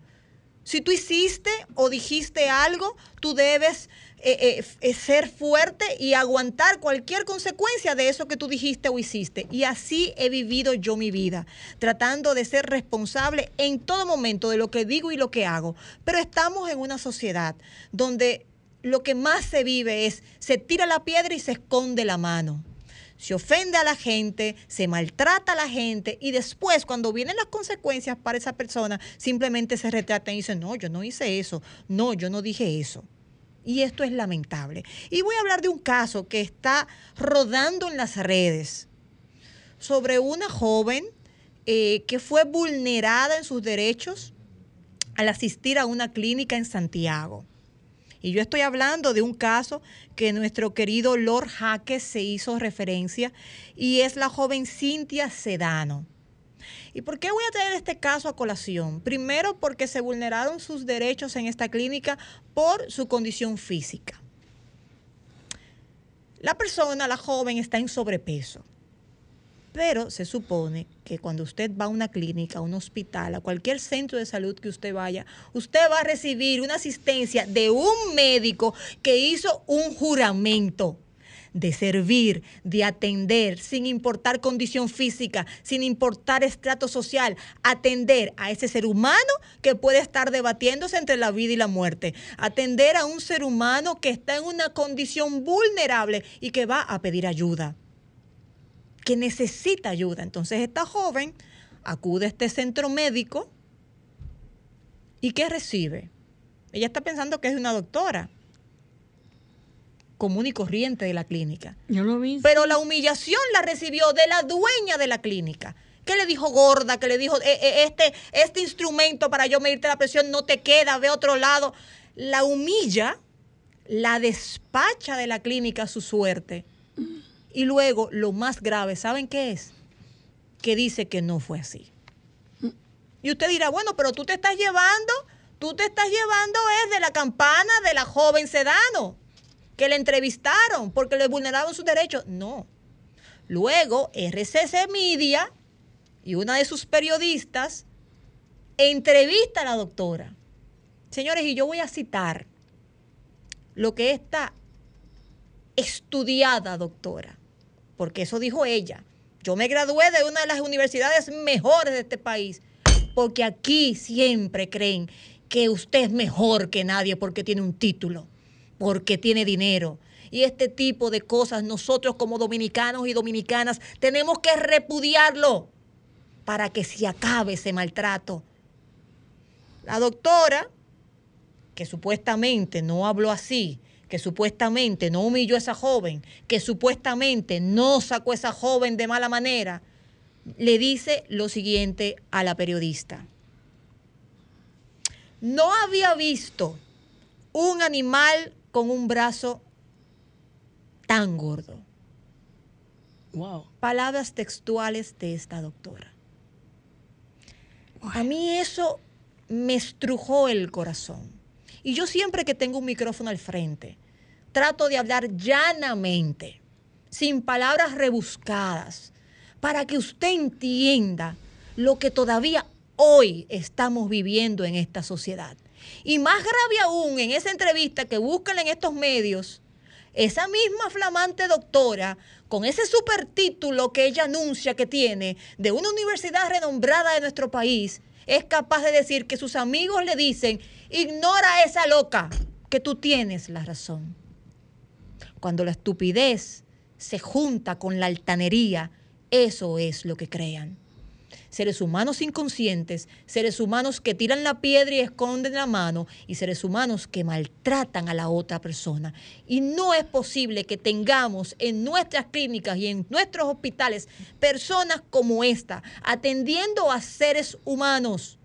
Si tú hiciste o dijiste algo, tú debes eh, eh, eh, ser fuerte y aguantar cualquier consecuencia de eso que tú dijiste o hiciste. Y así he vivido yo mi vida, tratando de ser responsable en todo momento de lo que digo y lo que hago. Pero estamos en una sociedad donde lo que más se vive es se tira la piedra y se esconde la mano se ofende a la gente, se maltrata a la gente y después cuando vienen las consecuencias para esa persona, simplemente se retratan y dicen, no, yo no hice eso, no, yo no dije eso. Y esto es lamentable. Y voy a hablar de un caso que está rodando en las redes sobre una joven eh, que fue vulnerada en sus derechos al asistir a una clínica en Santiago. Y yo estoy hablando de un caso que nuestro querido Lord Jaque se hizo referencia y es la joven Cintia Sedano. ¿Y por qué voy a traer este caso a colación? Primero porque se vulneraron sus derechos en esta clínica por su condición física. La persona, la joven, está en sobrepeso. Pero se supone que cuando usted va a una clínica, a un hospital, a cualquier centro de salud que usted vaya, usted va a recibir una asistencia de un médico que hizo un juramento de servir, de atender, sin importar condición física, sin importar estrato social, atender a ese ser humano que puede estar debatiéndose entre la vida y la muerte, atender a un ser humano que está en una condición vulnerable y que va a pedir ayuda que necesita ayuda. Entonces esta joven acude a este centro médico y ¿qué recibe? Ella está pensando que es una doctora común y corriente de la clínica. Yo lo vi. Pero la humillación la recibió de la dueña de la clínica. que le dijo gorda? que le dijo "Eh, eh, este, este instrumento para yo medirte la presión no te queda? Ve a otro lado. La humilla, la despacha de la clínica a su suerte. Y luego, lo más grave, ¿saben qué es? Que dice que no fue así. Y usted dirá, bueno, pero tú te estás llevando, tú te estás llevando es de la campana de la joven Sedano, que le entrevistaron porque le vulneraron sus derechos. No. Luego, RCC Media y una de sus periodistas entrevista a la doctora. Señores, y yo voy a citar lo que esta estudiada doctora, porque eso dijo ella. Yo me gradué de una de las universidades mejores de este país, porque aquí siempre creen que usted es mejor que nadie porque tiene un título, porque tiene dinero. Y este tipo de cosas nosotros como dominicanos y dominicanas tenemos que repudiarlo para que se acabe ese maltrato. La doctora, que supuestamente no habló así, que supuestamente no humilló a esa joven, que supuestamente no sacó a esa joven de mala manera, le dice lo siguiente a la periodista. No había visto un animal con un brazo tan gordo. Wow. Palabras textuales de esta doctora. A mí eso me estrujó el corazón. Y yo siempre que tengo un micrófono al frente, trato de hablar llanamente, sin palabras rebuscadas, para que usted entienda lo que todavía hoy estamos viviendo en esta sociedad. Y más grave aún, en esa entrevista que buscan en estos medios, esa misma flamante doctora, con ese super título que ella anuncia que tiene de una universidad renombrada de nuestro país, es capaz de decir que sus amigos le dicen, ignora a esa loca, que tú tienes la razón. Cuando la estupidez se junta con la altanería, eso es lo que crean seres humanos inconscientes, seres humanos que tiran la piedra y esconden la mano y seres humanos que maltratan a la otra persona. Y no es posible que tengamos en nuestras clínicas y en nuestros hospitales personas como esta, atendiendo a seres humanos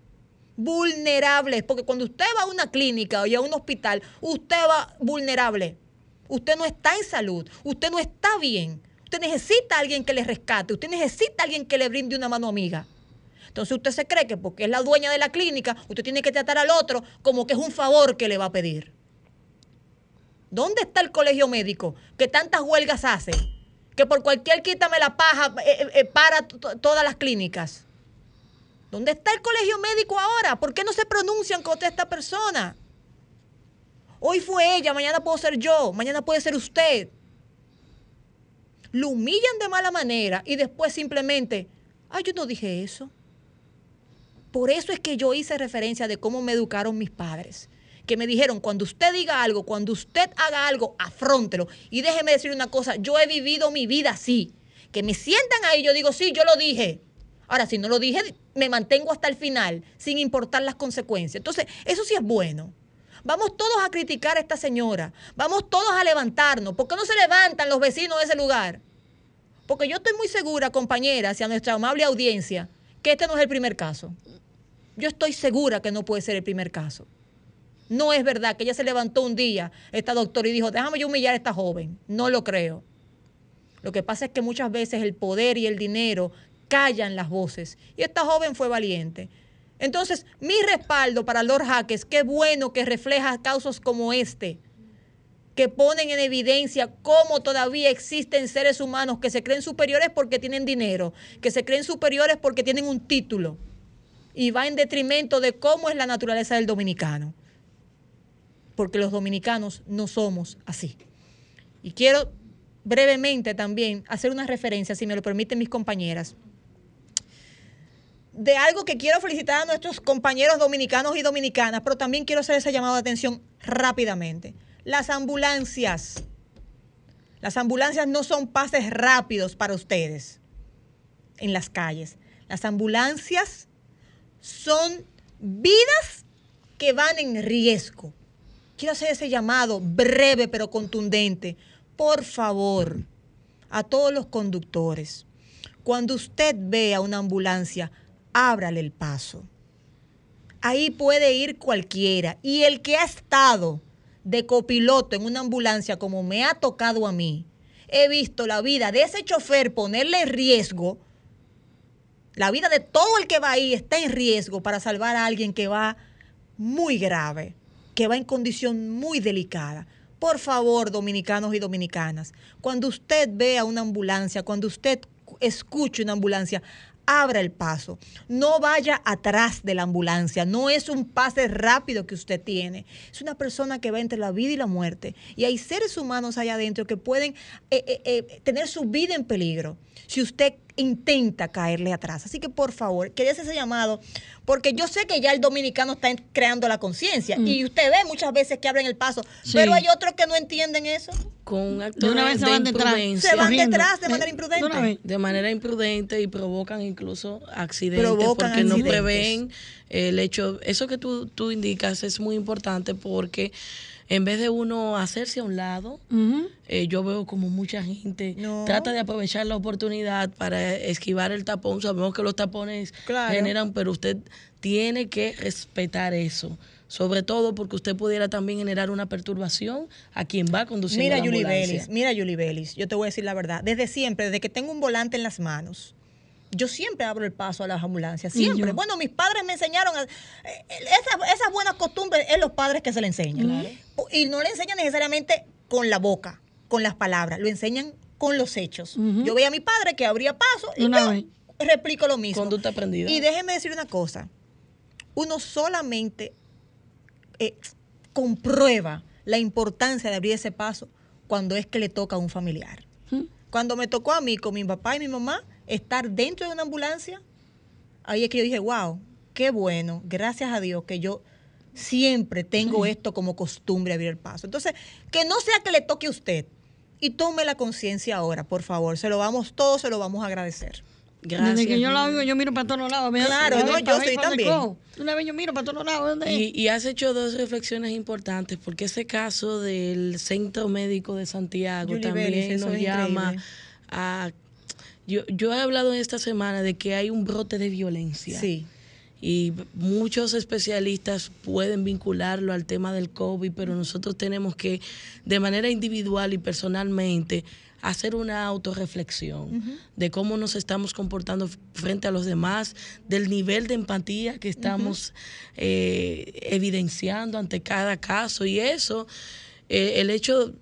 vulnerables, porque cuando usted va a una clínica o a un hospital, usted va vulnerable. Usted no está en salud, usted no está bien. Usted necesita a alguien que le rescate, usted necesita a alguien que le brinde una mano amiga. Entonces usted se cree que porque es la dueña de la clínica, usted tiene que tratar al otro como que es un favor que le va a pedir. ¿Dónde está el colegio médico que tantas huelgas hace? Que por cualquier quítame la paja eh, eh, eh, para todas las clínicas. ¿Dónde está el colegio médico ahora? ¿Por qué no se pronuncian contra esta persona? Hoy fue ella, mañana puedo ser yo, mañana puede ser usted. Lo humillan de mala manera y después simplemente, ay, yo no dije eso. Por eso es que yo hice referencia de cómo me educaron mis padres. Que me dijeron, cuando usted diga algo, cuando usted haga algo, afróntelo. Y déjeme decir una cosa, yo he vivido mi vida así. Que me sientan ahí, yo digo, sí, yo lo dije. Ahora, si no lo dije, me mantengo hasta el final, sin importar las consecuencias. Entonces, eso sí es bueno. Vamos todos a criticar a esta señora. Vamos todos a levantarnos. ¿Por qué no se levantan los vecinos de ese lugar? Porque yo estoy muy segura, compañeras, y a nuestra amable audiencia, que este no es el primer caso. Yo estoy segura que no puede ser el primer caso. No es verdad que ella se levantó un día, esta doctora, y dijo, déjame yo humillar a esta joven. No lo creo. Lo que pasa es que muchas veces el poder y el dinero callan las voces. Y esta joven fue valiente. Entonces, mi respaldo para Lord Jaques, qué bueno que refleja casos como este, que ponen en evidencia cómo todavía existen seres humanos que se creen superiores porque tienen dinero, que se creen superiores porque tienen un título y va en detrimento de cómo es la naturaleza del dominicano. Porque los dominicanos no somos así. Y quiero brevemente también hacer una referencia, si me lo permiten mis compañeras, de algo que quiero felicitar a nuestros compañeros dominicanos y dominicanas, pero también quiero hacer ese llamado de atención rápidamente. Las ambulancias. Las ambulancias no son pases rápidos para ustedes en las calles. Las ambulancias son vidas que van en riesgo. Quiero hacer ese llamado breve pero contundente. Por favor, a todos los conductores, cuando usted vea una ambulancia, ábrale el paso. Ahí puede ir cualquiera. Y el que ha estado de copiloto en una ambulancia como me ha tocado a mí, he visto la vida de ese chofer ponerle en riesgo la vida de todo el que va ahí está en riesgo para salvar a alguien que va muy grave, que va en condición muy delicada. Por favor, dominicanos y dominicanas, cuando usted vea una ambulancia, cuando usted escuche una ambulancia, abra el paso, no vaya atrás de la ambulancia, no es un pase rápido que usted tiene, es una persona que va entre la vida y la muerte. Y hay seres humanos allá adentro que pueden eh, eh, eh, tener su vida en peligro. Si usted intenta caerle atrás. Así que por favor, quería hacer ese llamado, porque yo sé que ya el dominicano está creando la conciencia mm. y usted ve muchas veces que abren el paso, pero hay otros que no entienden eso. Con un acto de, de, se van imprudencia. Se van detrás de manera imprudente. De manera imprudente y provocan incluso accidentes porque no prevén el hecho. Eso que tú, tú indicas es muy importante porque en vez de uno hacerse a un lado, eh, yo veo como mucha gente trata de aprovechar la oportunidad para esquivar el tapón. Sabemos que los tapones generan, pero usted tiene que respetar eso. Sobre todo porque usted pudiera también generar una perturbación a quien va conduciendo mira, la ambulancia. mira, Julie Bellis, yo te voy a decir la verdad. Desde siempre, desde que tengo un volante en las manos, yo siempre abro el paso a las ambulancias, siempre. Bueno, mis padres me enseñaron, eh, esas, buenas costumbres es los padres que se le enseñan. Y no le enseñan necesariamente con la boca, con las palabras, lo enseñan con los hechos. Yo veía a mi padre que abría paso y yo vez. replico lo mismo. Conducta aprendida. Y déjeme decir una cosa. Uno solamente eh, comprueba la importancia de abrir ese paso cuando es que le toca a un familiar. Cuando me tocó a mí con mi papá y mi mamá estar dentro de una ambulancia, ahí es que yo dije, wow, qué bueno, gracias a Dios que yo siempre tengo esto como costumbre abrir el paso. Entonces, que no sea que le toque a usted y tome la conciencia ahora, por favor. Se lo vamos, todos se lo vamos a agradecer. Desde que yo la oigo, yo miro para todos lados. Claro, para no, yo también. Una vez yo miro para todos lados. Y, y has hecho dos reflexiones importantes, porque ese caso del Centro Médico de Santiago Julie también nos es llama increíble. a... Yo, yo he hablado esta semana de que hay un brote de violencia. Sí. Y muchos especialistas pueden vincularlo al tema del COVID, pero nosotros tenemos que, de manera individual y personalmente, hacer una autorreflexión de cómo nos estamos comportando frente a los demás, del nivel de empatía que estamos eh, evidenciando ante cada caso. Y eso, eh, el hecho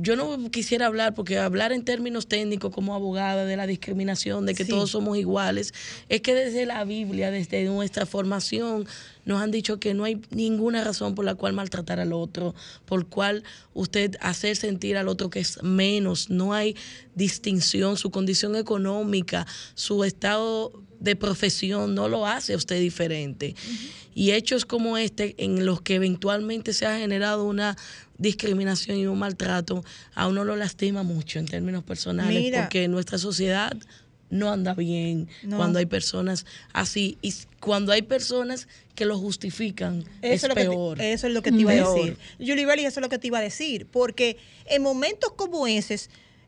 yo no quisiera hablar, porque hablar en términos técnicos como abogada de la discriminación, de que Sí. todos somos iguales, es que desde la Biblia, desde nuestra formación, nos han dicho que no hay ninguna razón por la cual maltratar al otro, por cual usted hacer sentir al otro que es menos, no hay distinción, su condición económica, su estado de profesión no lo hace a usted diferente. Y hechos como este, en los que eventualmente se ha generado una discriminación y un maltrato, a uno lo lastima mucho en términos personales, Mira. porque nuestra sociedad no anda bien No. cuando hay personas así. Y cuando hay personas que lo justifican, es, Eso es, lo que te- peor. eso es lo que te iba a decir. Julie Belli, eso es lo que te iba a decir. Porque en momentos como ese,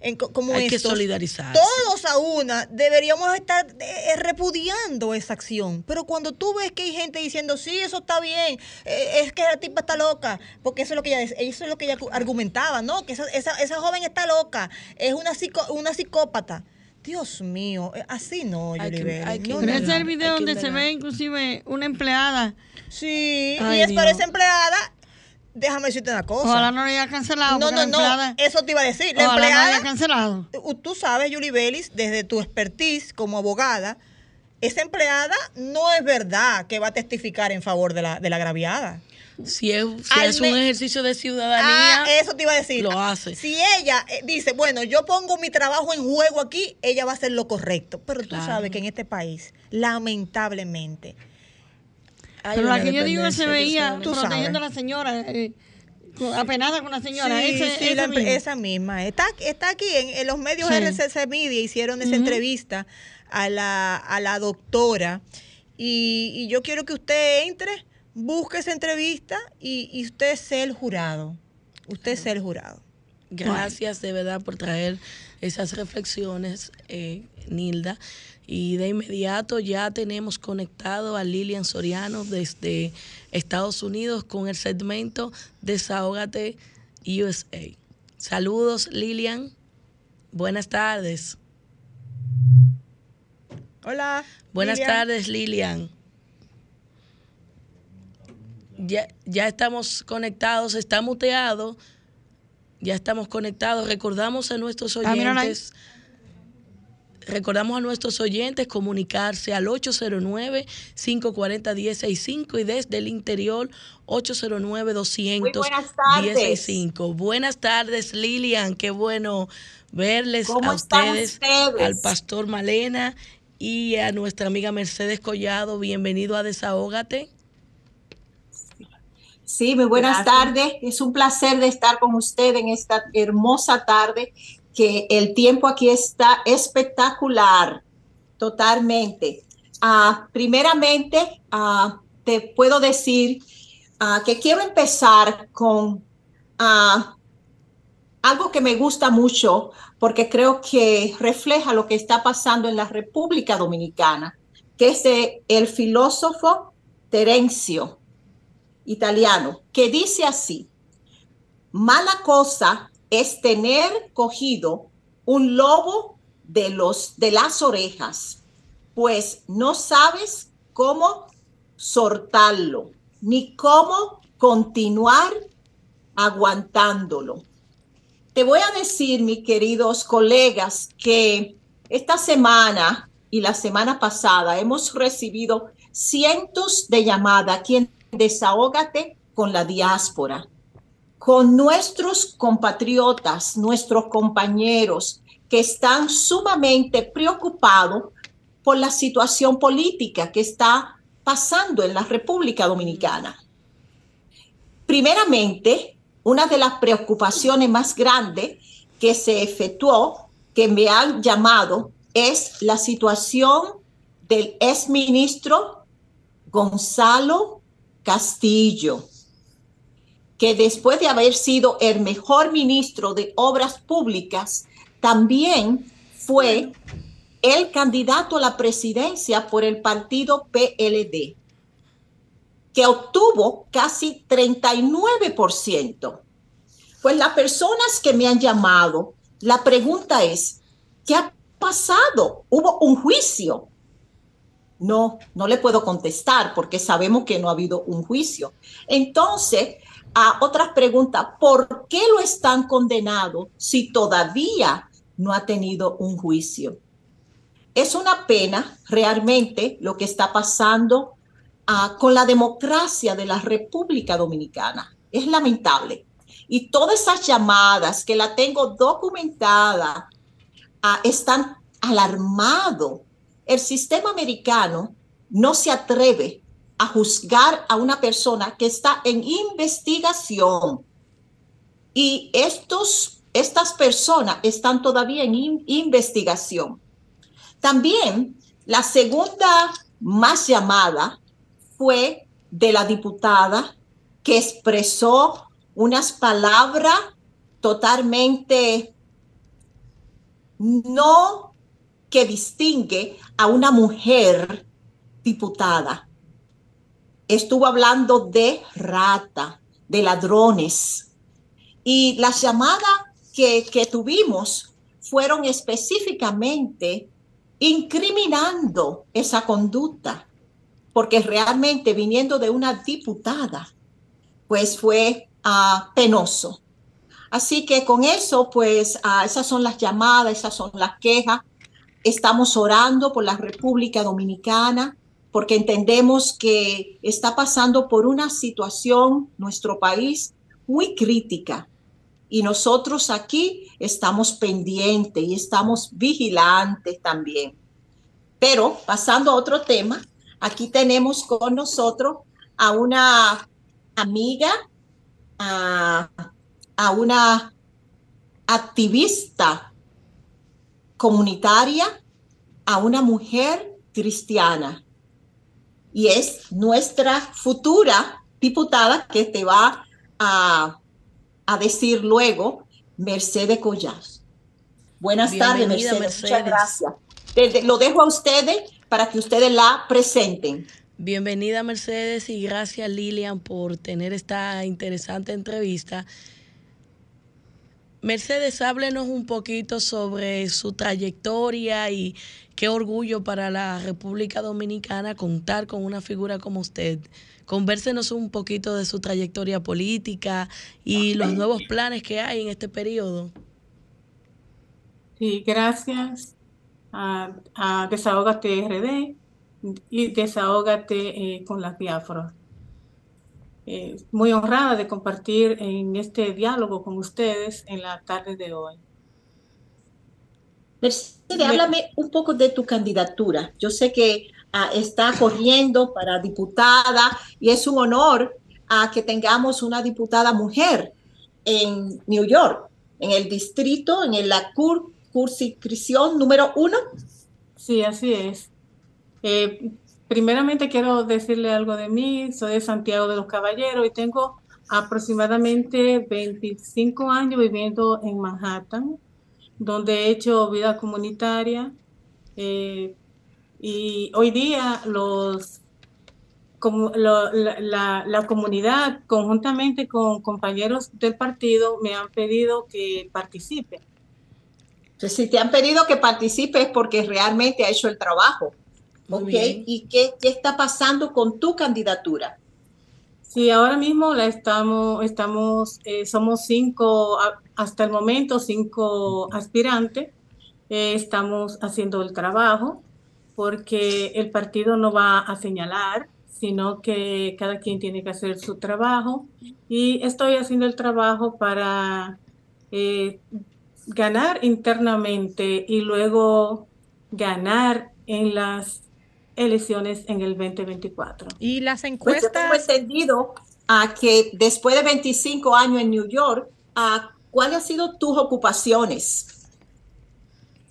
en, co- como Hay que estos, solidarizarse. todos a una deberíamos estar eh, repudiando esa acción. Pero cuando tú ves que hay gente diciendo, sí, eso está bien, eh, es que la tipa está loca, porque eso es lo que ella, eso es lo que ella argumentaba, ¿no? Que esa, esa, esa joven está loca, es una, psico- una psicópata. Dios mío, eh, así no, que No, es el video donde se ve inclusive una empleada. Sí, Ay, y es para esa empleada. Déjame decirte una cosa. Ojalá no lo haya cancelado. No, no, no. Eso te iba a decir. La Ojalá no empleada. haya cancelado. Tú sabes, Julie Bellis, desde tu expertise como abogada, esa empleada no es verdad que va a testificar en favor de la, de la agraviada. Si es, si es un ejercicio de ciudadanía, Ah, eso te iba a decir. lo hace. Si ella eh, dice, bueno, yo pongo mi trabajo en juego aquí, ella va a hacer lo correcto. Pero tú sabes que en este país, lamentablemente, Pero la que yo digo se veía protegiendo a la señora, eh, apenada con la señora. Sí, ese, sí, ese la- mismo. esa misma. Está, está aquí en, en los medios Sí. RCC Media, hicieron esa entrevista a la, a la doctora. Y, y yo quiero que usted entre, busque esa entrevista y, y usted sea el jurado. Usted sea el jurado. Gracias de verdad por traer esas reflexiones, eh, Nilda. Y de inmediato ya tenemos conectado a Lilian Soriano desde Estados Unidos con el segmento Desahógate USA. Saludos, Lilian. Buenas tardes. Hola. Buenas Lilian. tardes, Lilian. Ya, ya estamos conectados, está muteado. Ya estamos conectados. Recordamos a nuestros Ah, oyentes. Recordamos a nuestros oyentes comunicarse al 809-540-165 y desde el interior 809-200-165. Buenas tardes, Lilian. Qué bueno verles ¿Cómo a ustedes? al pastor Malena y a nuestra amiga Mercedes Collado. Bienvenido a Desahógate. Sí, muy buenas tardes. Es un placer de estar con usted en esta hermosa tarde, que el tiempo aquí está espectacular, totalmente. Ah, primeramente, ah, te puedo decir ah, que quiero empezar con algo que me gusta mucho, porque creo que refleja lo que está pasando en la República Dominicana, que es de el filósofo Terencio italiano, que dice así, mala cosa es tener cogido un lobo de, los, de las orejas, pues no sabes cómo soltarlo, ni cómo continuar aguantándolo. Te voy a decir, mis queridos colegas, que esta semana y la semana pasada hemos recibido cientos de llamadas. Aquí en Desahógate con la diáspora, con nuestros compatriotas, nuestros compañeros que están sumamente preocupados por la situación política que está pasando en la República Dominicana. Primeramente, una de las preocupaciones más grandes que se efectuó, que me han llamado, es la situación del exministro Gonzalo Castillo, que después de haber sido el mejor ministro de Obras Públicas, también fue el candidato a la presidencia por el partido PLD, que obtuvo casi 39%. Pues las personas que me han llamado, la pregunta es, ¿qué ha pasado? ¿Hubo un juicio? No, no le puedo contestar porque sabemos que no ha habido un juicio. Entonces, a otras preguntas, ¿por qué lo están condenado si todavía no ha tenido un juicio? Es una pena realmente lo que está pasando uh, con la democracia de la República Dominicana. Es lamentable. Y todas esas llamadas que la tengo documentada uh, están alarmados el sistema americano no se atreve a juzgar a una persona que está en investigación. Y estos, estas personas están todavía en investigación. También la segunda más llamada fue de la diputada que expresó unas palabras totalmente no que distingue a una mujer diputada. Estuvo hablando de rata, de ladrones. Y las llamadas que, que tuvimos fueron específicamente incriminando esa conducta, porque realmente viniendo de una diputada, pues fue uh, penoso. Así que con eso, pues uh, esas son las llamadas, esas son las quejas Estamos orando por la República Dominicana porque entendemos que está pasando por una situación, nuestro país, muy crítica. Y nosotros aquí estamos pendientes y estamos vigilantes también. Pero pasando a otro tema, aquí tenemos con nosotros a una amiga, a, a una activista comunitaria a una mujer cristiana. Y es nuestra futura diputada que te va a, a decir luego, Mercedes Collas. Buenas tardes, Mercedes. Muchas gracias. lo dejo a ustedes para que ustedes la presenten. Bienvenida Mercedes y gracias Lilian por tener esta interesante entrevista Mercedes, háblenos un poquito sobre su trayectoria y qué orgullo para la República Dominicana contar con una figura como usted. Convérsenos un poquito de su trayectoria política y los nuevos planes que hay en este periodo. Sí, gracias a, a Desahógate RD y Desahógate eh, con las diáforas. Eh, muy honrada de compartir en este diálogo con ustedes en la tarde de hoy. Háblame un poco de tu candidatura. Yo sé que ah, está corriendo para diputada y es un honor a que tengamos una diputada mujer en New York, en el distrito, en la cur, número uno. Sí, así es. Eh, Primeramente quiero decirle algo de mí. Soy de Santiago de los Caballeros y tengo aproximadamente 25 años viviendo en Manhattan, donde he hecho vida comunitaria. Eh, y hoy día los, como, la, la, comunidad, conjuntamente con compañeros del partido, me han pedido que participe. si te han pedido que participe es porque realmente ha hecho el trabajo. ¿Y qué, qué, está pasando con tu candidatura? Sí, ahora mismo la estamos, estamos, eh, somos cinco, hasta el momento, cinco aspirantes. Eh, estamos haciendo el trabajo porque el partido no va a señalar, sino que cada quien tiene que hacer su trabajo. Y estoy haciendo el trabajo para eh, ganar internamente y luego ganar en las elecciones en el 2024. Y las Pues yo encuestas. tengo entendido a que después de 25 años en New York, a ¿cuáles han sido tus ocupaciones?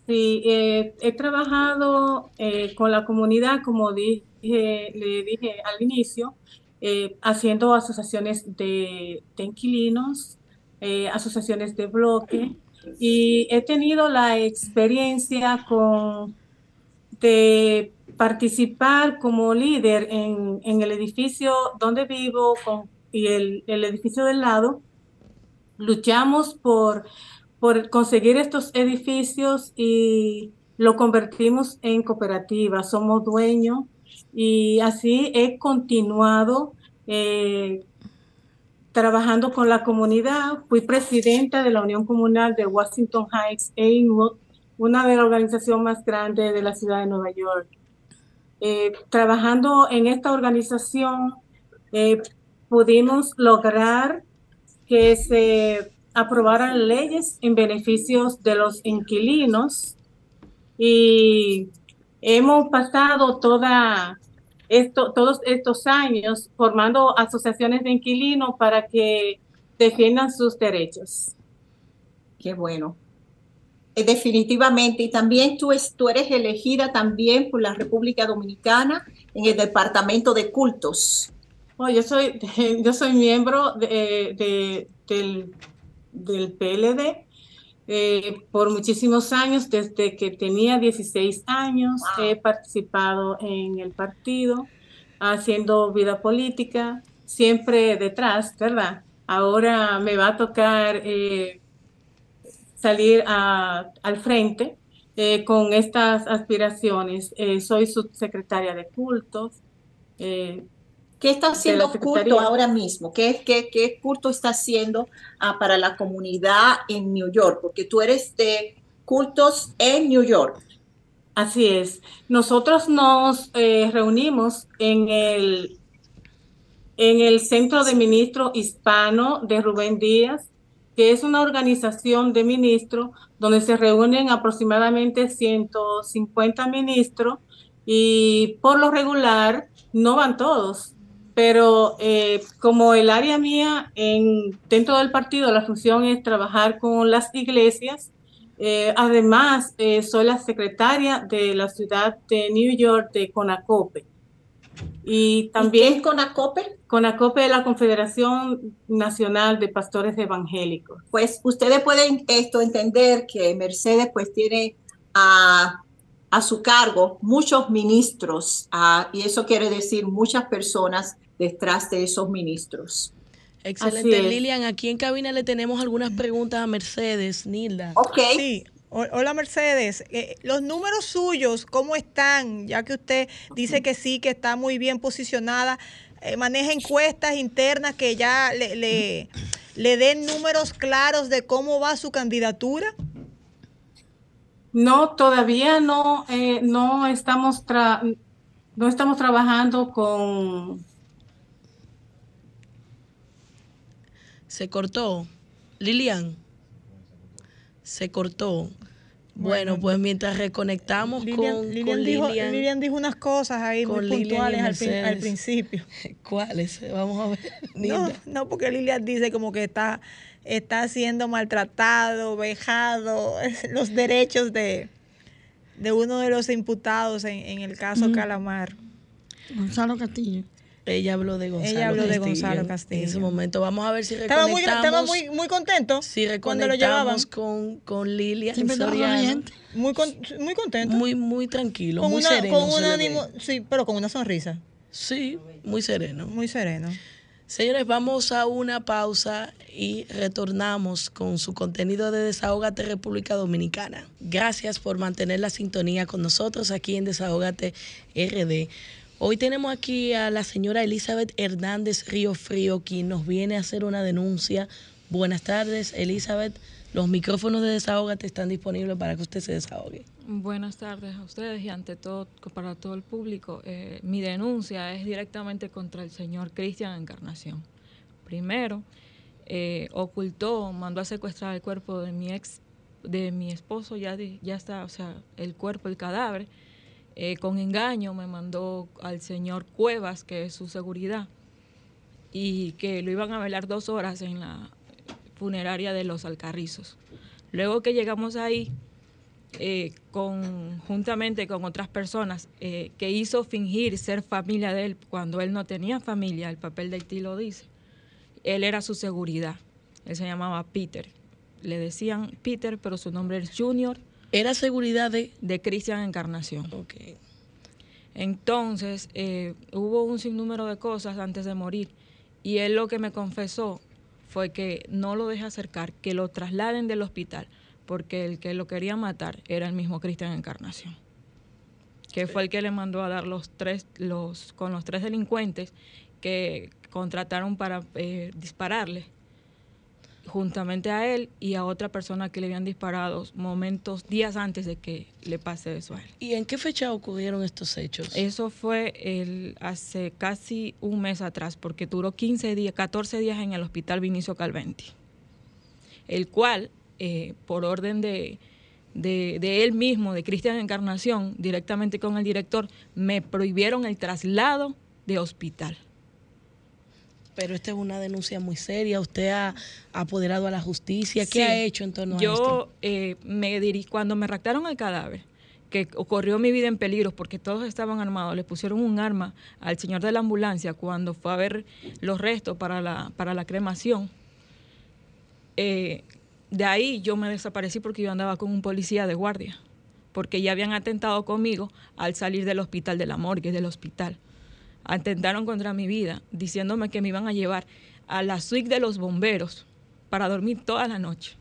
Sí, eh, he trabajado eh, con la comunidad, como dije, le dije al inicio, eh, haciendo asociaciones de, de inquilinos, eh, asociaciones de bloque, y he tenido la experiencia con, de participar como líder en, el edificio donde vivo y el, edificio del lado. Luchamos por conseguir estos edificios y lo convertimos en cooperativa. Somos dueños y así he continuado eh, trabajando con la comunidad. Fui presidenta de la Unión Comunal de Washington Heights Inwood, una de las organizaciones más grandes de la ciudad de Nueva York. Eh, trabajando en esta organización, eh, pudimos lograr que se aprobaran leyes en beneficios de los inquilinos y hemos pasado toda esto, todos estos años formando asociaciones de inquilinos para que defiendan sus derechos. Qué bueno. Eh, Definitivamente, y también tú, es- tú eres elegida también por la República Dominicana en el Departamento de Cultos. Oh, yo soy, yo soy miembro de, de- del, del PLD eh, por muchísimos años, desde que tenía 16 años, he participado en el partido, haciendo vida política, siempre detrás, ¿verdad? Ahora me va a tocar eh, salir a- al frente eh, con estas aspiraciones. Eh, soy subsecretaria de cultos. eh, ¿Qué está haciendo culto ahora mismo? ¿Qué, qué, qué culto está haciendo ah, para la comunidad en New York? Porque tú eres de cultos en New York. Así es. Nosotros nos reunimos en el, en el Centro de Ministros Hispano de Rubén Díaz, que es una organización de ministros donde se reúnen aproximadamente 150 ministros y por lo regular no van todos. Pero eh, como el área mía en, dentro del partido, la función es trabajar con las iglesias, eh, además, eh, soy la secretaria de la ciudad de New York de CONACOPE. Y también qué es CONACOPE? CONACOPE es la Confederación Nacional de Pastores Evangélicos. Pues ustedes pueden esto entender que Mercedes pues tiene a, a su cargo muchos ministros y eso quiere decir muchas personas detrás de esos ministros. Excelente. Lilian. Aquí en cabina le tenemos algunas preguntas a Mercedes, Nilda. Sí. Hola Mercedes, Eh, los números suyos, ¿cómo están? Ya que usted dice que sí, que está muy bien posicionada, eh, maneja encuestas internas que ya le, le, le den números claros de cómo va su candidatura. No, todavía no, eh, no estamos tra- no estamos trabajando con Se cortó. Lilian. Se cortó. Bueno, Bueno. pues mientras reconectamos Lilian, con, Lilian con dijo, Lilian. Lilian dijo unas cosas ahí muy puntuales al, fin- al Mercedes. principio. ¿Cuáles? Vamos a ver. No, no, porque Lilian dice como que está, está siendo maltratado, vejado, los derechos de, de uno de los imputados en, en el caso Ujú. Calamar. Gonzalo Castillo. Ella habló de Gonzalo Ella habló de Castillo Gonzalo En Castillo. ese momento. Vamos a ver si Estaba muy, reconectamos. estaba muy, muy contento si cuando lo llevaban. reconectamos con, con estaba Soriano. Muy, con- muy contento. Muy, muy tranquilo, con muy una, sereno. con un ánimo, sí, pero con una sonrisa. Sí, muy sereno. Muy sereno. Señores, vamos a una pausa y retornamos con su contenido de Desahógate República Dominicana. Gracias por mantener la sintonía con nosotros aquí en Desahógate RD. Hoy tenemos aquí a la señora Elizabeth Hernández Río Frío, quien nos viene a hacer una denuncia. Buenas tardes, Elizabeth. Los micrófonos de Desahógate están disponibles para que usted se desahogue. Buenas tardes a ustedes y ante todo para todo el público. Eh, mi denuncia es directamente contra el señor Cristian Encarnación. Primero, eh, ocultó, mandó a secuestrar el cuerpo de mi ex, de mi esposo, ya, ya está, o sea, el cuerpo, el cadáver. Eh, con engaño me mandó al señor Cuevas, que es su seguridad, y que lo iban a velar dos horas en la funeraria de los Alcarrizos. Luego que llegamos ahí, eh, con, juntamente con otras personas, eh, que hizo fingir ser familia de él cuando él no tenía familia, el papel de Haití lo dice. Él era su seguridad. Él se llamaba Peter. Le decían Peter, pero su nombre es Junior. ¿Era seguridad de? De Cristian Encarnación. Entonces, eh, hubo un sinnúmero de cosas antes de morir. Y él lo que me confesó fue que no lo deje acercar, que lo trasladen del hospital, porque el que lo quería matar era el mismo Cristian Encarnación, que fue el que le mandó a dar los tres, los, con los tres delincuentes que contrataron para eh, dispararle juntamente a él y a otra persona que le habían disparado momentos, días antes de que le pase eso a él. ¿Y en qué fecha ocurrieron estos hechos? Eso fue el, hace casi un mes atrás, porque duró 15 días, 14 días en el hospital Vinicio Calventi, el cual, eh, por orden de, de, de, él mismo, de Cristian Encarnación, directamente con el director, me prohibieron el traslado de hospital. Pero esta es una denuncia muy seria. Usted ha apoderado a la justicia. ¿Qué Sí. ha hecho en torno a esto? Yo eh, me diri- cuando me raptaron el cadáver, que ocurrió mi vida en peligro porque todos estaban armados, le pusieron un arma al señor de la ambulancia cuando fue a ver los restos para la, para la cremación. Eh, de ahí yo me desaparecí porque yo andaba con un policía de guardia, porque ya habían atentado conmigo al salir del hospital, de la morgue del hospital. Atentaron contra mi vida, diciéndome que me iban a llevar a la suite de los bomberos para dormir toda la noche.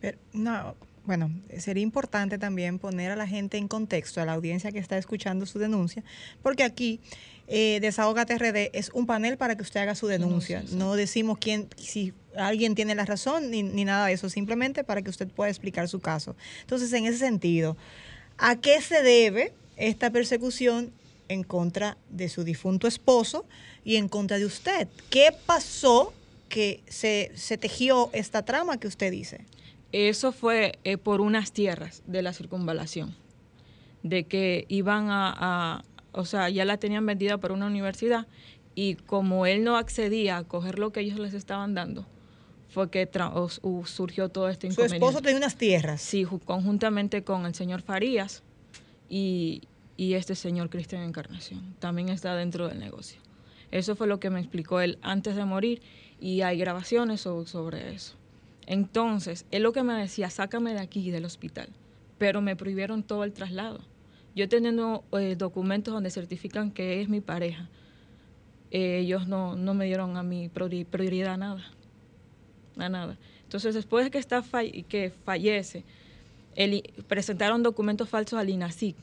Pero, no, bueno, sería importante también poner a la gente en contexto, a la audiencia que está escuchando su denuncia, porque aquí eh, Desahógate RD es un panel para que usted haga su denuncia. No decimos quién, si alguien tiene la razón ni, ni nada de eso, simplemente para que usted pueda explicar su caso. Entonces, en ese sentido, ¿a qué se debe esta persecución en contra de su difunto esposo y en contra de usted? ¿Qué pasó que se, se tejió esta trama que usted dice? Eso fue eh, por unas tierras de la circunvalación, de que iban a, a- o sea, ya la tenían vendida para una universidad y como él no accedía a coger lo que ellos les estaban dando, fue que surgió todo este Su inconveniente. esposo tenía unas tierras. Sí, ju- conjuntamente con el señor Farías y, y este señor Cristian Encarnación. También está dentro del negocio. Eso fue lo que me explicó él antes de morir y hay grabaciones so- sobre eso. Entonces, él lo que me decía, sácame de aquí, del hospital, pero me prohibieron todo el traslado. Yo teniendo eh, documentos donde certifican que es mi pareja, eh, ellos no, no me dieron a mi priori- prioridad a nada, a nada. Entonces, después de que, está que fallece, I- presentaron documentos falsos al INASIC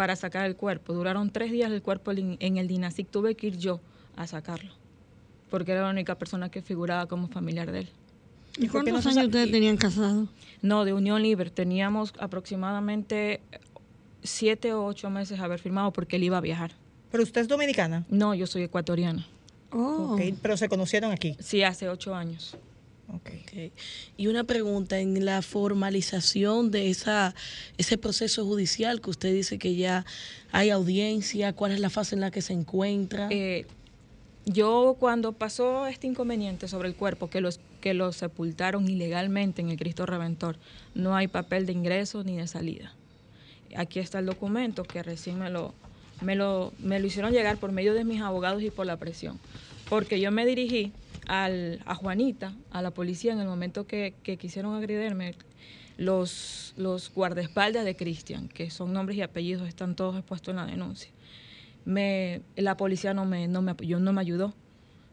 para sacar el cuerpo. Duraron tres días el cuerpo en el INASIC. Tuve que ir yo a sacarlo, porque era la única persona que figuraba como familiar de él. ¿Y cuántos años ustedes tenían casados? No, de unión libre. Teníamos aproximadamente siete o ocho meses de haber firmado porque él iba a viajar. ¿Pero usted es dominicana? No, yo soy ecuatoriana. Oh. Ok, pero se conocieron aquí. Sí, hace ocho años. Ok. Y una pregunta, en la formalización de esa, ese proceso judicial que usted dice que ya hay audiencia, ¿cuál es la fase en la que se encuentra? Eh, yo cuando pasó este inconveniente sobre el cuerpo, que, los, que lo sepultaron ilegalmente en el Cristo Redentor, no hay papel de ingreso ni de salida. Aquí está el documento que recién me lo, me lo, me lo hicieron llegar por medio de mis abogados y por la presión. Porque yo me dirigí a Juanita, a la policía, en el momento que, quisieron agredirme, los, los guardaespaldas de Cristian, que son nombres y apellidos, están todos expuestos en la denuncia me, la policía no me, no me apoyó, no me ayudó.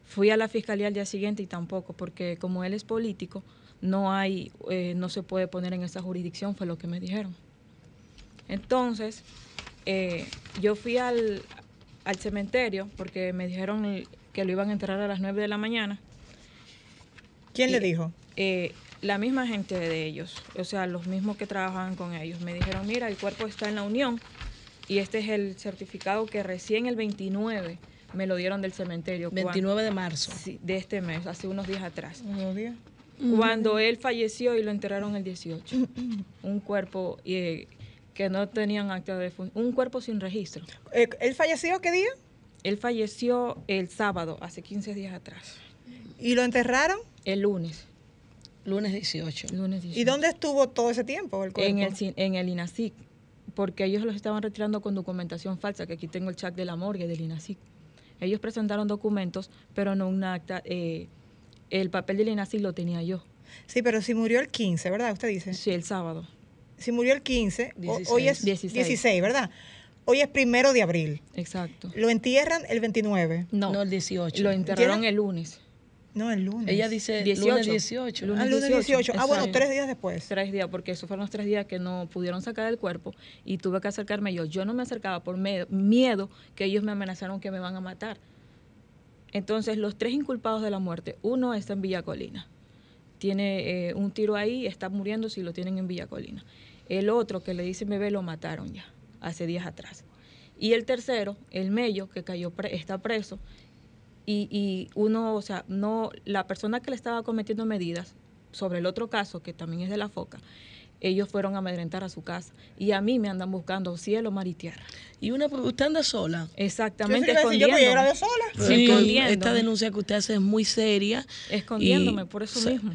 Fui a la fiscalía al día siguiente y tampoco, porque como él es político, no hay, eh, no se puede poner en esa jurisdicción, fue lo que me dijeron. Entonces, eh, yo fui al, al cementerio porque me dijeron que lo iban a enterrar a las 9 de la mañana. ¿Quién le dijo? Eh, la misma gente de ellos, o sea, los mismos que trabajaban con ellos. Me dijeron, mira, el cuerpo está en la unión y este es el certificado que recién el 29 me lo dieron del cementerio. 29 de marzo. Sí, de este mes, hace unos días atrás. ¿Unos días? Cuando él falleció y lo enterraron el 18. un cuerpo eh, que no tenían acta de defunción, un cuerpo sin registro. Eh, ¿Él falleció qué día? Él falleció el sábado, hace 15 días atrás. ¿Y lo enterraron? El lunes. Lunes 18. Lunes 18. ¿Y dónde estuvo todo ese tiempo el cuerpo? En el, en el INASIC, porque ellos los estaban retirando con documentación falsa, que aquí tengo el chat de la morgue del INASIC. Ellos presentaron documentos, pero no un acta. eh, el papel del INASIC lo tenía yo. Sí, pero si murió el 15, ¿verdad? Usted dice. Sí, el sábado. Si murió el 15, o- 16. hoy es 16. 16. ¿verdad? Hoy es primero de abril. Exacto. Lo entierran el 29. No, No, el 18. lo enterraron el lunes. No, el lunes. Ella dice 18. lunes 18. Ah, lunes 18. Ah, bueno, tres días después. Tres días, porque esos fueron los tres días que no pudieron sacar el cuerpo y tuve que acercarme yo. Yo no me acercaba por miedo que ellos me amenazaron que me van a matar. Entonces, los tres inculpados de la muerte, uno está en Villa Colina. Tiene eh, un tiro ahí, está muriendo si lo tienen en Villa Colina. El otro que le dice bebé lo mataron ya, hace días atrás. Y el tercero, el Mello, que cayó pre- está preso. Y, y uno, o sea, no, la persona que le estaba cometiendo medidas sobre el otro caso, que también es de la foca, ellos fueron a amedrentar a su casa. Y a mí me andan buscando cielo, mar y tierra. Y una, ¿usted anda sola? Exactamente, decir, yo, escondiéndome. de sola. Sí, Escondiéndome. esta denuncia que usted hace es muy seria. Escondiéndome, Y, por eso o sea, mismo.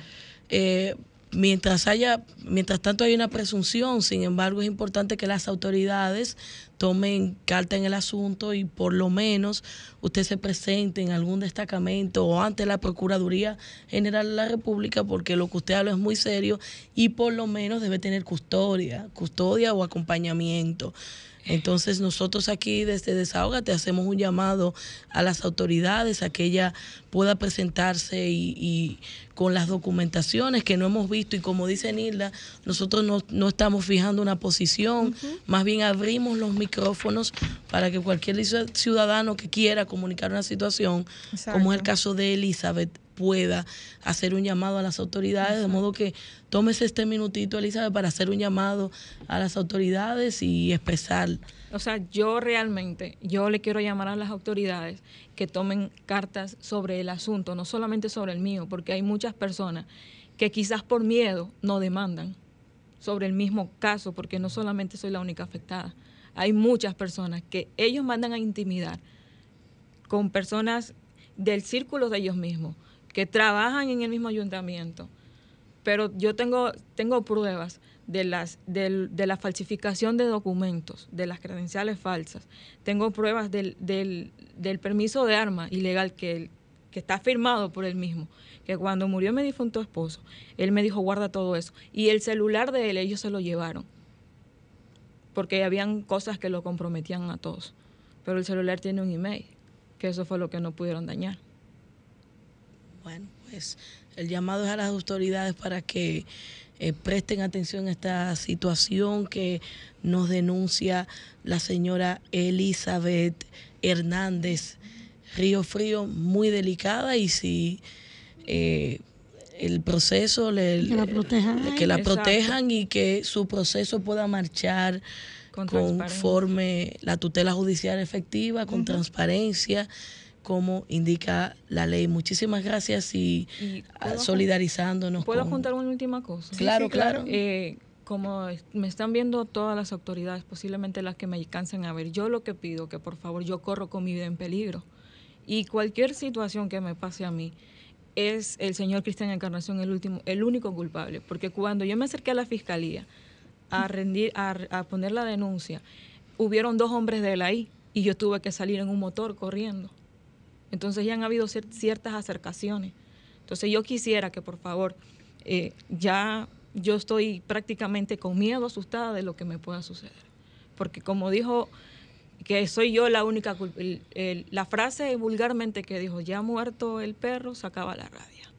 eh, mientras haya, mientras tanto hay una presunción, sin embargo es importante que las autoridades tomen carta en el asunto y por lo menos usted se presente en algún destacamento o ante la Procuraduría General de la República porque lo que usted habla es muy serio y por lo menos debe tener custodia, custodia o acompañamiento. Entonces nosotros aquí desde Desahógate hacemos un llamado a las autoridades a que ella pueda presentarse y, y con las documentaciones que no hemos visto. Y como dice Nilda, nosotros no, no estamos fijando una posición, más bien abrimos los micrófonos para que cualquier ciudadano que quiera comunicar una situación, como es el caso de Elizabeth, pueda hacer un llamado a las autoridades, de modo que tómese este minutito, Elizabeth, para hacer un llamado a las autoridades y expresar. O sea, yo realmente, yo le quiero llamar a las autoridades que tomen cartas sobre el asunto, no solamente sobre el mío, porque hay muchas personas que quizás por miedo no demandan sobre el mismo caso, porque no solamente soy la única afectada. Hay muchas personas que ellos mandan a intimidar con personas del círculo de ellos mismos, que trabajan en el mismo ayuntamiento. Pero yo tengo, tengo pruebas de, las, del- de la falsificación de documentos, de las credenciales falsas. Tengo pruebas del, del, del permiso de arma ilegal que, que está firmado por él mismo. Que cuando murió mi difunto esposo, él me dijo, guarda todo eso. Y el celular de él, ellos se lo llevaron. Porque habían cosas que lo comprometían a todos. Pero el celular tiene un email, que eso fue lo que no pudieron dañar. Bueno, pues el llamado es a las autoridades para que eh, presten atención a esta situación que nos denuncia la señora Elizabeth Hernández. Río Frío, muy delicada y si eh, el proceso le, Que la protejan. que la protejan y que su proceso pueda marchar Con conforme la tutela judicial efectiva, con transparencia, como indica la ley. Muchísimas gracias y, Y ah, puedo- solidarizándonos. ¿Puedo con- juntar una última cosa? Claro, claro. Eh, como me están viendo todas las autoridades, posiblemente las que me alcancen a ver, yo lo que pido que por favor yo corro con mi vida en peligro. Y cualquier situación que me pase a mí, es el señor Cristian Encarnación el último, el único culpable. Porque cuando yo me acerqué a la fiscalía a rendir, a, a poner la denuncia, hubieron dos hombres de él ahí y yo tuve que salir en un motor corriendo. Entonces ya han habido cier- ciertas acercaciones. Entonces yo quisiera que por favor, eh, ya yo estoy prácticamente con miedo, asustada de lo que me pueda suceder. Porque como dijo que soy yo la única el- el- la frase vulgarmente que dijo, ya muerto el perro, se acaba la rabia.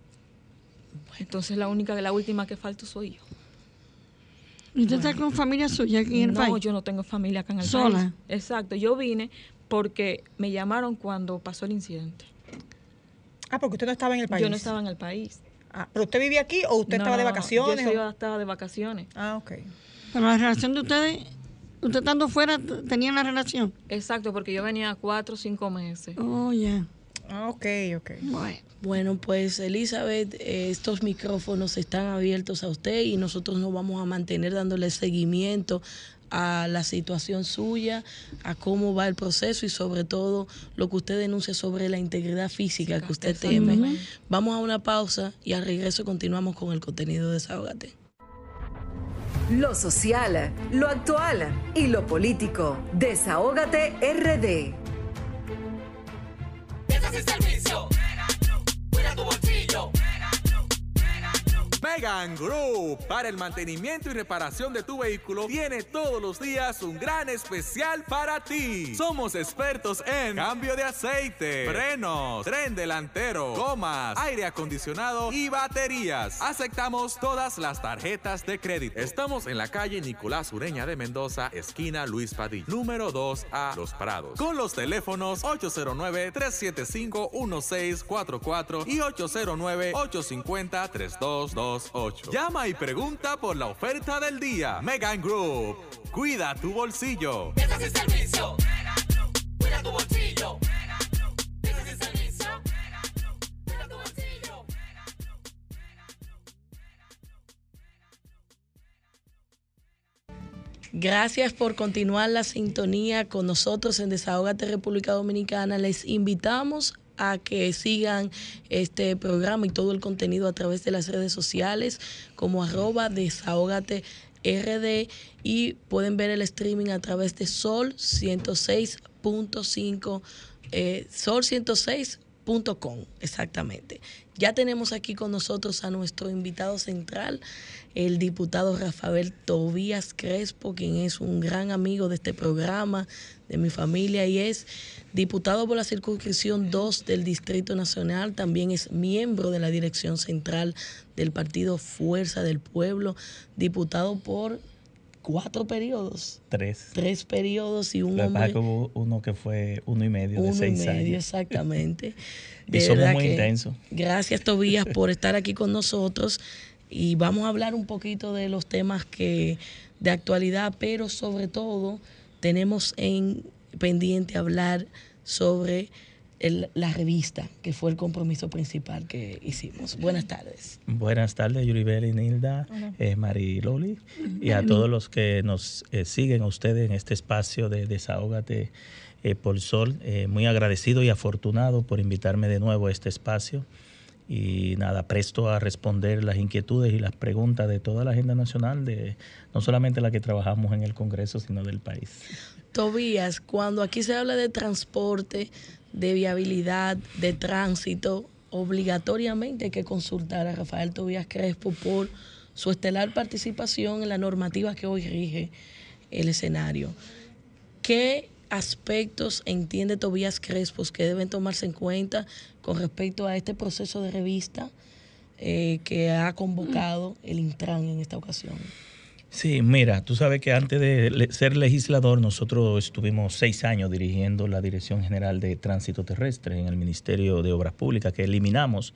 Entonces la única, la última que falta soy yo. ¿Y usted está con familia suya aquí en el no, país? yo no tengo familia acá en el ¿Sola? país. Exacto, yo vine porque me llamaron cuando pasó el incidente. Ah, porque usted no estaba en el país. Yo no estaba en el país. Ah, ¿Pero usted vivía aquí o usted No, estaba de vacaciones? Yo estaba de vacaciones. Ah, ok. Pero la relación de ustedes, usted estando fuera, tenían la relación. Exacto, porque yo venía cuatro o cinco meses. Oh, ya. Ah, ok, ok. Bueno, pues Elizabeth, estos micrófonos están abiertos a usted y nosotros nos vamos a mantener dándole seguimiento a la situación suya, a cómo va el proceso y sobre todo lo que usted denuncia sobre la integridad física que usted teme. Vamos a una pausa y al regreso continuamos con el contenido de Desahógate. Lo social, lo actual y lo político. Desahógate RD. servicio. Megan Group, para el mantenimiento y reparación de tu vehículo, tiene todos los días un gran especial para ti. Somos expertos en cambio de aceite, frenos, tren delantero, gomas, aire acondicionado y baterías. Aceptamos todas las tarjetas de crédito. Estamos en la calle Nicolás Ureña de Mendoza, esquina Luis Padilla, número 2 a Los Prados. Con los teléfonos 809-375-1644 y 809-850-3228. Llama y pregunta por la oferta del día. Megan Group. Cuida tu bolsillo. servicio. Cuida tu bolsillo. sin servicio. Cuida tu bolsillo. Gracias por continuar la sintonía con nosotros en Desahógate República Dominicana. Les invitamos a que sigan este programa y todo el contenido a través de las redes sociales como arroba desahógate RD y pueden ver el streaming a través de Sol 106.5 eh, Sol 106.com exactamente. Ya tenemos aquí con nosotros a nuestro invitado central, el diputado Rafael Tobías Crespo, quien es un gran amigo de este programa, de mi familia, y es diputado por la circunscripción 2 del Distrito Nacional, también es miembro de la dirección central del partido Fuerza del Pueblo, diputado por cuatro periodos, Tres. tres periodos y un Lo hombre... que hubo uno que fue uno y medio de Uno y seis medio, años. exactamente. Y somos muy intensos. Gracias, Tobías, por estar aquí con nosotros. Y vamos a hablar un poquito de los temas que de actualidad, pero sobre todo tenemos en pendiente hablar sobre el- la revista, que fue el compromiso principal que hicimos. Buenas tardes. Buenas tardes, Yuribel y Nilda, eh, Mari Loli, y a todos los que nos eh, siguen a ustedes en este espacio de Desahógate eh, por Sol. Eh, muy agradecido y afortunado por invitarme de nuevo a este espacio. Y nada, presto a responder las inquietudes y las preguntas de toda la agenda nacional, de no solamente la que trabajamos en el Congreso, sino del país. Tobías, cuando aquí se habla de transporte, de viabilidad, de tránsito, obligatoriamente hay que consultar a Rafael Tobías Crespo por su estelar participación en la normativa que hoy rige el escenario. ¿Qué aspectos entiende Tobías Crespo que deben tomarse en cuenta con respecto a este proceso de revista eh, que ha convocado el Intran en esta ocasión? Sí, mira, tú sabes que antes de ser legislador nosotros estuvimos seis años dirigiendo la Dirección General de Tránsito Terrestre en el Ministerio de Obras Públicas, que eliminamos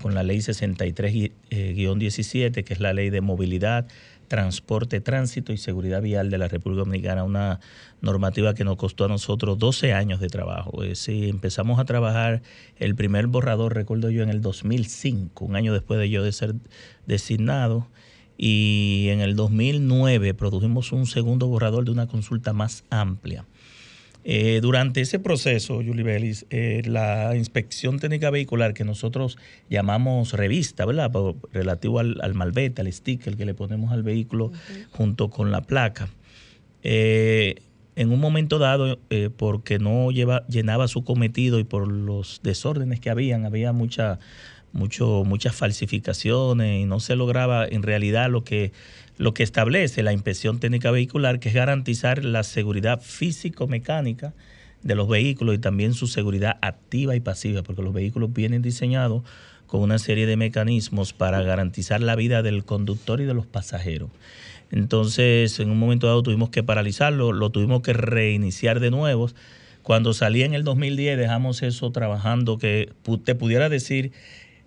con la Ley 63-17, que es la Ley de Movilidad, Transporte, Tránsito y Seguridad Vial de la República Dominicana, una normativa que nos costó a nosotros 12 años de trabajo. Es decir, empezamos a trabajar el primer borrador, recuerdo yo, en el 2005, un año después de yo de ser designado y en el 2009 produjimos un segundo borrador de una consulta más amplia. Eh, durante ese proceso, Julie Bellis, eh, la inspección técnica vehicular que nosotros llamamos revista, ¿verdad? Relativo al, al malvete, al sticker que le ponemos al vehículo junto con la placa. Eh, en un momento dado, porque no lleva, llenaba su cometido y por los desórdenes que habían, había mucha, mucho, muchas falsificaciones y no se lograba en realidad lo que, lo que establece la inspección técnica vehicular, que es garantizar la seguridad físico-mecánica de los vehículos y también su seguridad activa y pasiva, porque los vehículos vienen diseñados con una serie de mecanismos para garantizar la vida del conductor y de los pasajeros. Entonces, en un momento dado tuvimos que paralizarlo, lo tuvimos que reiniciar de nuevo Cuando salí en el 2010 dejamos eso trabajando, que te pudiera decir,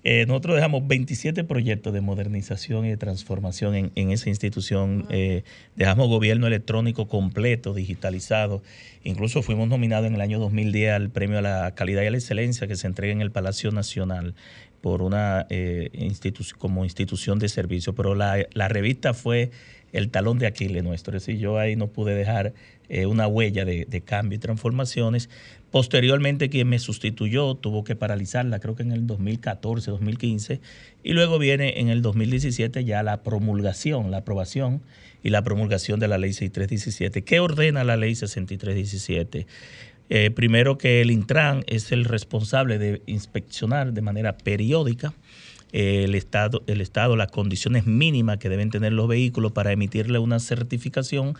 eh, nosotros dejamos 27 proyectos de modernización y de transformación en, en esa institución. Eh, dejamos gobierno electrónico completo, digitalizado. Incluso fuimos nominados en el año 2010 al premio a la calidad y a la excelencia que se entrega en el Palacio Nacional por una eh, institu- como institución de servicio. Pero la, la revista fue el talón de Aquiles nuestro. Es decir, yo ahí no pude dejar eh, una huella de, cambio y transformaciones. Posteriormente, quien me sustituyó tuvo que paralizarla, creo que en el 2014, 2015, y luego viene en el 2017 ya la promulgación, la aprobación y la promulgación de la ley 6317. ¿Qué ordena la ley 6317? Eh, primero que el Intran es el responsable de inspeccionar de manera periódica eh, el estado, el estado, las condiciones mínimas que deben tener los vehículos para emitirle una certificación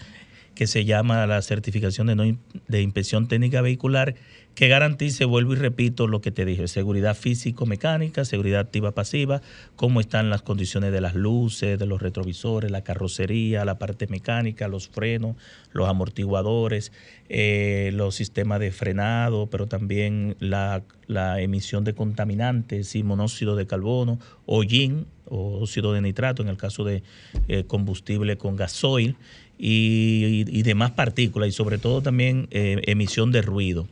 que se llama la certificación de, no de inspección técnica vehicular, que garantice, vuelvo y repito, lo que te dije, seguridad físico-mecánica, seguridad activa-pasiva, cómo están las condiciones de las luces, de los retrovisores, la carrocería, la parte mecánica, los frenos, los amortiguadores, eh, los sistemas de frenado, pero también la, la emisión de contaminantes y monóxido de carbono, hollín o óxido de nitrato en el caso de eh, combustible con gasoil y, demás partículas y sobre todo también eh, emisión de ruido.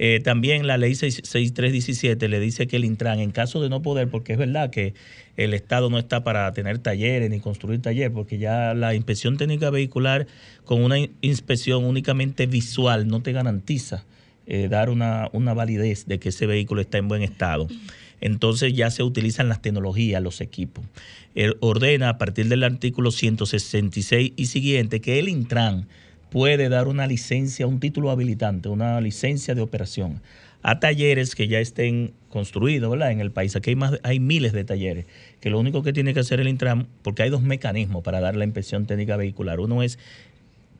Eh, también la ley 6- 6317 le dice que el Intran, en caso de no poder, porque es verdad que el Estado no está para tener talleres ni construir talleres, porque ya la inspección técnica vehicular con una in- inspección únicamente visual no te garantiza eh, dar una, una validez de que ese vehículo está en buen estado. Entonces ya se utilizan las tecnologías, los equipos. Ordena a partir del artículo 166 y siguiente que el Intran puede dar una licencia, un título habilitante, una licencia de operación a talleres que ya estén construidos en el país. Aquí hay, más, hay miles de talleres, que lo único que tiene que hacer el Intran, porque hay dos mecanismos para dar la inspección técnica vehicular. Uno es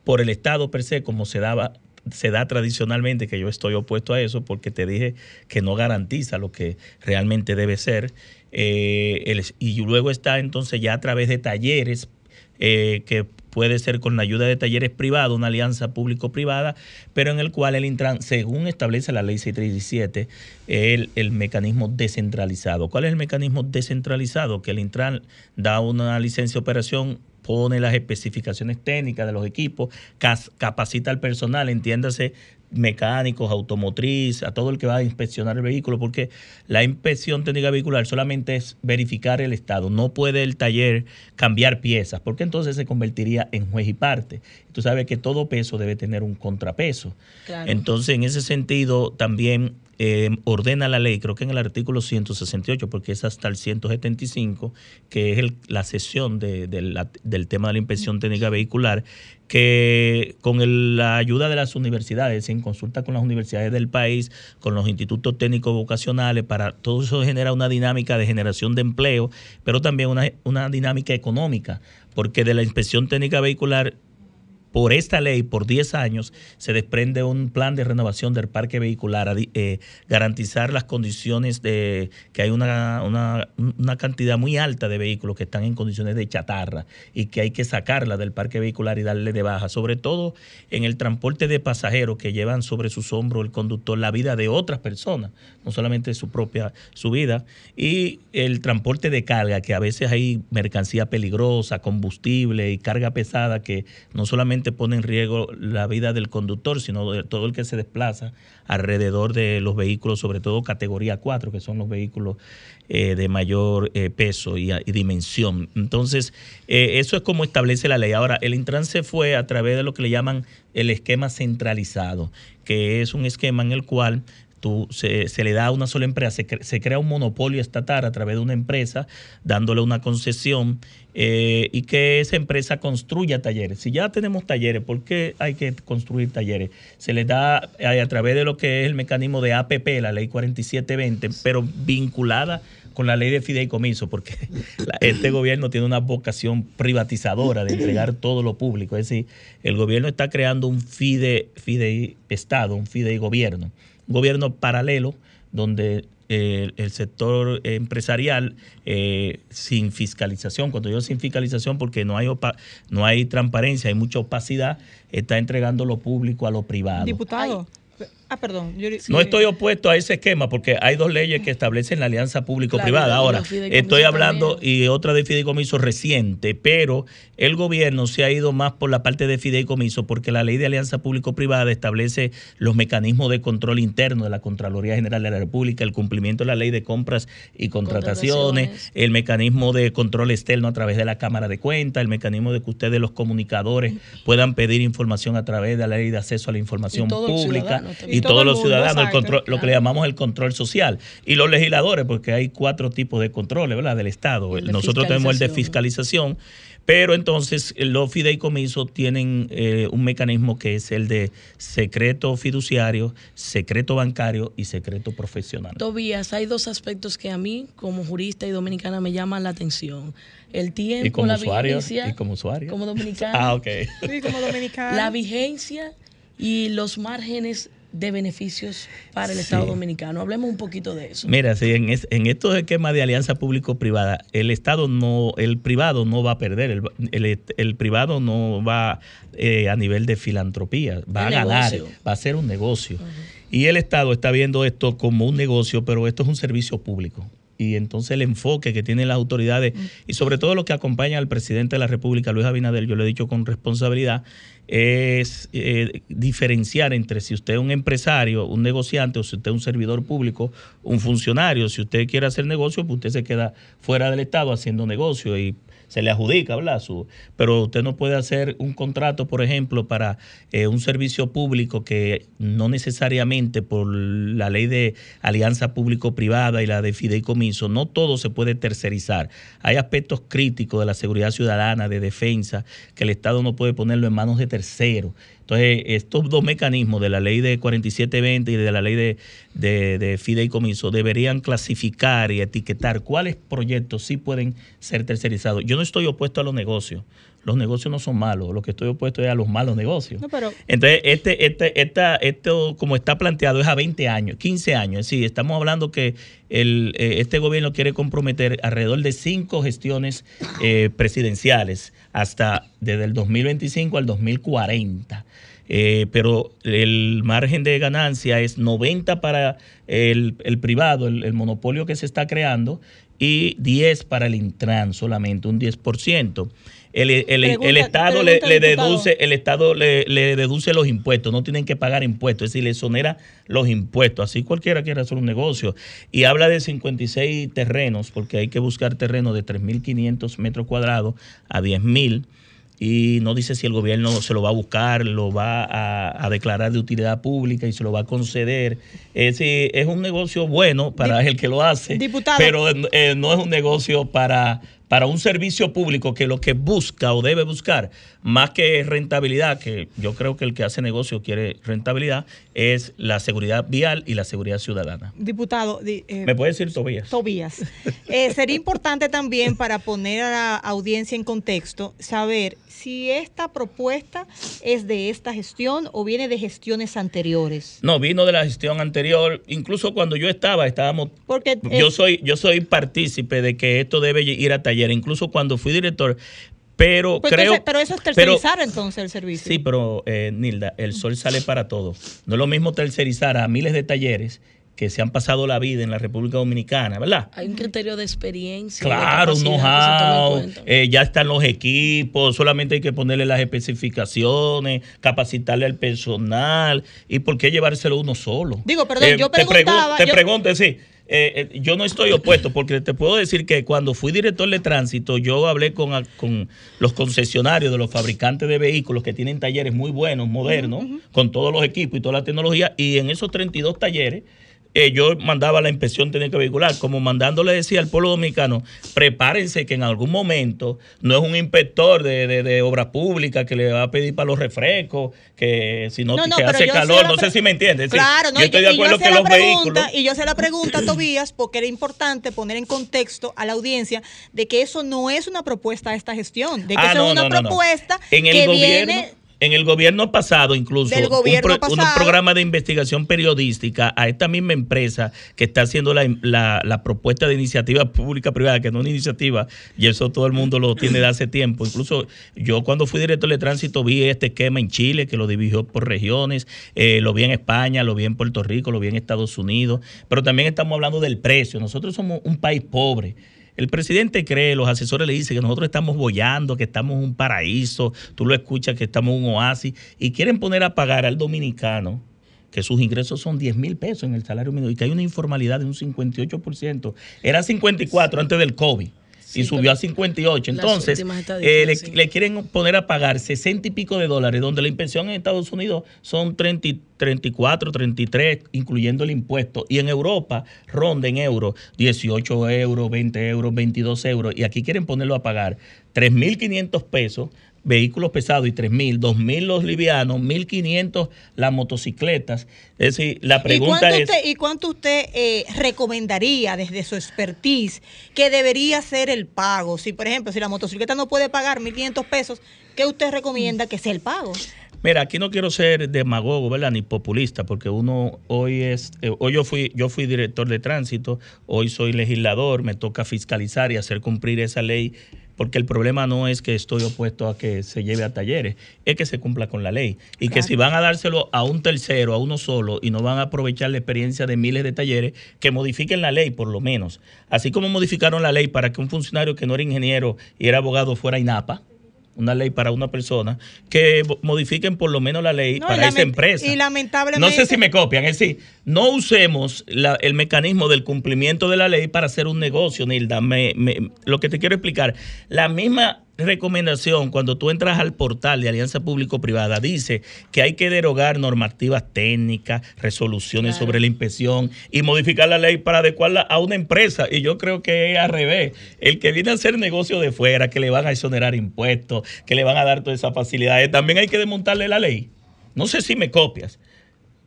por el Estado per se, como se daba se da tradicionalmente, que yo estoy opuesto a eso, porque te dije que no garantiza lo que realmente debe ser. Eh, y luego está entonces ya a través de talleres, eh, que puede ser con la ayuda de talleres privados, una alianza público-privada, pero en el cual el Intran, según establece la ley 637, el, el mecanismo descentralizado. ¿Cuál es el mecanismo descentralizado? Que el Intran da una licencia de operación pone las especificaciones técnicas de los equipos, capacita al personal, entiéndase mecánicos, automotriz, a todo el que va a inspeccionar el vehículo, porque la inspección técnica vehicular solamente es verificar el estado, no puede el taller cambiar piezas, porque entonces se convertiría en juez y parte. Tú sabes que todo peso debe tener un contrapeso. Claro. Entonces, en ese sentido, también eh, ordena la ley, creo que en el artículo 168, porque es hasta el 175, que es el- la sesión de- de la- del tema de la inspección técnica vehicular, que con el- la ayuda de las universidades, en consulta con las universidades del país, con los institutos técnicos vocacionales, para todo eso genera una dinámica de generación de empleo, pero también una, una dinámica económica, porque de la inspección técnica vehicular por esta ley, por 10 años, se desprende un plan de renovación del parque vehicular, eh, garantizar las condiciones de que hay una, una, una cantidad muy alta de vehículos que están en condiciones de chatarra y que hay que sacarla del parque vehicular y darle de baja, sobre todo en el transporte de pasajeros que llevan sobre sus hombros el conductor la vida de otras personas, no solamente su propia su vida, y el transporte de carga, que a veces hay mercancía peligrosa, combustible y carga pesada que no solamente pone en riesgo la vida del conductor, sino de todo el que se desplaza alrededor de los vehículos, sobre todo categoría 4, que son los vehículos eh, de mayor eh, peso y, dimensión. Entonces, eh, eso es como establece la ley. Ahora, el Intran se fue a través de lo que le llaman el esquema centralizado, que es un esquema en el cual tú, se, se le da a una sola empresa, se, cre- se crea un monopolio estatal a través de una empresa, dándole una concesión eh, y que esa empresa construya talleres. Si ya tenemos talleres, ¿por qué hay que construir talleres? Se le da eh, a través de lo que es el mecanismo de APP, la ley 4720, pero vinculada con la ley de fideicomiso, porque este gobierno tiene una vocación privatizadora de entregar todo lo público. Es decir, el gobierno está creando un fide, fidei Estado, un fidei gobierno, gobierno paralelo donde eh, el sector empresarial eh, sin fiscalización, cuando digo sin fiscalización porque no hay, opa- no hay transparencia, hay mucha opacidad, está entregando lo público a lo privado. Diputado, Ah, perdón. No estoy opuesto a ese esquema porque hay dos leyes que establecen la alianza público-privada. Claro, Ahora, estoy hablando también. y otra de fideicomiso reciente, pero el gobierno se ha ido más por la parte de fideicomiso porque la ley de alianza público-privada establece los mecanismos de control interno de la Contraloría General de la República, el cumplimiento de la ley de compras y contrataciones, Contrataciones. el mecanismo de control externo a través de la Cámara de Cuentas, el mecanismo de que ustedes los comunicadores puedan pedir información a través de la ley de acceso a la información Y pública. Y, Y todo todos los ciudadanos, el control, lo que le llamamos el control social. Y los legisladores, porque hay cuatro tipos de controles, ¿verdad? Del Estado. El de Nosotros tenemos el de fiscalización, pero entonces eh, los fideicomisos tienen eh, un mecanismo que es el de secreto fiduciario, secreto bancario y secreto profesional. Tobías, hay dos aspectos que a mí, como jurista y dominicana, me llaman la atención. El tiempo, Y como la usuario, vigencia. y como usuario. Como dominicana. Ah, ok. Sí, como dominicana. La vigencia y los márgenes de beneficios para el Sí. Estado dominicano. Hablemos un poquito de eso. Mira, sí, en, es- en estos esquemas de alianza público-privada, el Estado no, el privado no va a perder, el, el- el privado no va eh, a nivel de filantropía, va a ganar, negocio. va a ser un negocio. Y el Estado está viendo esto como un negocio, pero esto es un servicio público. Y entonces el enfoque que tienen las autoridades y sobre todo lo que acompaña al presidente de la República, Luis Abinader, yo lo he dicho con responsabilidad, es eh, diferenciar entre si usted es un empresario, un negociante, o si usted es un servidor público, un funcionario. Si usted quiere hacer negocio, pues usted se queda fuera del Estado haciendo negocio y se le adjudica, ¿verdad? Su, pero usted no puede hacer un contrato, por ejemplo, para eh, un servicio público que no necesariamente por la ley de alianza público-privada y la de fideicomiso, no todo se puede tercerizar. Hay aspectos críticos de la seguridad ciudadana, de defensa, que el Estado no puede ponerlo en manos de terceros. Entonces, estos dos mecanismos de la ley de 4720 y de la ley de, de, de fideicomiso deberían clasificar y etiquetar cuáles proyectos sí pueden ser tercerizados. Yo no estoy opuesto a los negocios. Los negocios no son malos. Lo que estoy opuesto es a los malos negocios. No, pero Entonces, este, este, esta, esto como está planteado es a 20 años, 15 años. Sí, estamos hablando que el, eh, este gobierno quiere comprometer alrededor de cinco gestiones eh, presidenciales hasta desde el 2025 al 2040. Eh, pero el margen de ganancia es 90 para el, el privado, el, el monopolio que se está creando, y 10 para el Intran, solamente un 10%. El, el- el- Estado le, deduce, el Estado le, le deduce los impuestos, no tienen que pagar impuestos, es decir, le exonera los impuestos, así cualquiera quiere hacer un negocio. Y habla de 56 terrenos, porque hay que buscar terrenos de 3.500 metros cuadrados a 10.000 y no dice si el gobierno se lo va a buscar, lo va a, a declarar de utilidad pública y se lo va a conceder. Es, es un negocio bueno para el que lo hace, Diputado. pero eh, no es un negocio para, para un servicio público que lo que busca o debe buscar, más que rentabilidad, que yo creo que el que hace negocio quiere rentabilidad, es la seguridad vial y la seguridad ciudadana. diputado, di- eh, ¿Me puede decir Tobías? Tobías. Eh, sería importante también para poner a la audiencia en contexto saber si esta propuesta es de esta gestión o viene de gestiones anteriores. No, vino de la gestión anterior, incluso cuando yo estaba, estábamos Porque eh, yo soy yo soy partícipe de que esto debe ir a taller, incluso cuando fui director, pero pues creo entonces- pero eso es pero- tercerizar entonces el servicio. Sí, pero eh, Nilda, el sol sale para todo. No es lo mismo tercerizar a miles de talleres que se han pasado la vida en la República Dominicana, ¿verdad? Hay un criterio de experiencia. de Claro, en know-how, eh, ya están los equipos, solamente hay que ponerle las especificaciones, capacitarle al personal, y por qué llevárselo uno solo. Digo, perdón, yo te, preguntaba- te yo- pregunto, sí. eh, eh, yo no estoy opuesto porque te puedo decir que cuando fui director de tránsito yo hablé con, con los concesionarios de los fabricantes de vehículos que tienen talleres muy buenos, modernos, con todos los equipos y toda la tecnología y en esos 32 talleres eh, yo mandaba la inspección técnica vehicular, como mandándole decía al pueblo dominicano, prepárense que en algún momento no es un inspector de, de, de obra pública que le va a pedir para los refrescos, que si no, No, no, que hace calor, no sé si me entiendes. sí. Claro, no, yo estoy de y- y yo que los pregunta, vehículos... Y yo sé la pregunta, Tobías, porque era importante poner en contexto a la audiencia de que eso no es una propuesta de esta gestión, de que Ah, eso es una propuesta En el que gobierno, viene En el gobierno pasado, incluso, un, gobierno un programa de investigación periodística a esta misma empresa que está haciendo la, la- la propuesta de iniciativa pública-privada, que no es una iniciativa, y eso todo el mundo lo tiene de hace tiempo. Incluso yo cuando fui director de tránsito vi este esquema en Chile, que lo dividió por regiones, eh, lo vi en España, lo vi en Puerto Rico, lo vi en Estados Unidos, pero también estamos hablando del precio. Nosotros somos un país pobre. El presidente cree, los asesores le dicen que nosotros estamos bollando, que estamos en un paraíso, tú lo escuchas que estamos en un oasis, y quieren poner a pagar al dominicano que sus ingresos son 10 mil pesos en el salario mínimo y que hay una informalidad de un 58%. Era 54 antes del COVID. Y subió a 58. Las Entonces, eh, le, sí. le quieren poner a pagar 60 y pico de dólares, donde la inversión en Estados Unidos son 30, y- 34, 33, incluyendo el impuesto. Y en Europa ronda en euros 18 euros, 20 euros, 22 euros. Y aquí quieren ponerlo a pagar 3.500 pesos vehículos pesados y 3.000, 2.000 los livianos, 1.500 las motocicletas. Es decir, la ¿Y pregunta cuánto es... usted, ¿Y cuánto usted eh, recomendaría desde su expertise que debería ser el pago? Si, por ejemplo, si la motocicleta no puede pagar 1.500 pesos, ¿qué usted recomienda que sea el pago? Mira, aquí no quiero ser demagogo, ¿verdad? Ni populista, porque uno hoy es, eh, hoy yo fui, yo fui director de tránsito, hoy soy legislador, me toca fiscalizar y hacer cumplir esa ley, porque el problema no es que estoy opuesto a que se lleve a talleres, es que se cumpla con la ley. Y que si van a dárselo a un tercero, a uno solo, y no van a aprovechar la experiencia de miles de talleres, que modifiquen la ley por lo menos. Así como modificaron la ley para que un funcionario que no era ingeniero y era abogado fuera INAPA, una ley para una persona, que modifiquen por lo menos la ley No, para esa empresa. y lamentablemente- No sé si me copian, es decir, no usemos la- el mecanismo del cumplimiento de la ley para hacer un negocio, Nilda. Me- me- lo que te quiero explicar, la misma recomendación cuando tú entras al portal de Alianza Público-Privada dice que hay que derogar normativas técnicas, resoluciones Claro. sobre la inspección y modificar la ley para adecuarla a una empresa. Y yo creo que es al revés. El que viene a hacer negocio de fuera, que le van a exonerar impuestos, que le van a dar todas esas facilidades, también hay que desmontarle la ley. No sé si me copias.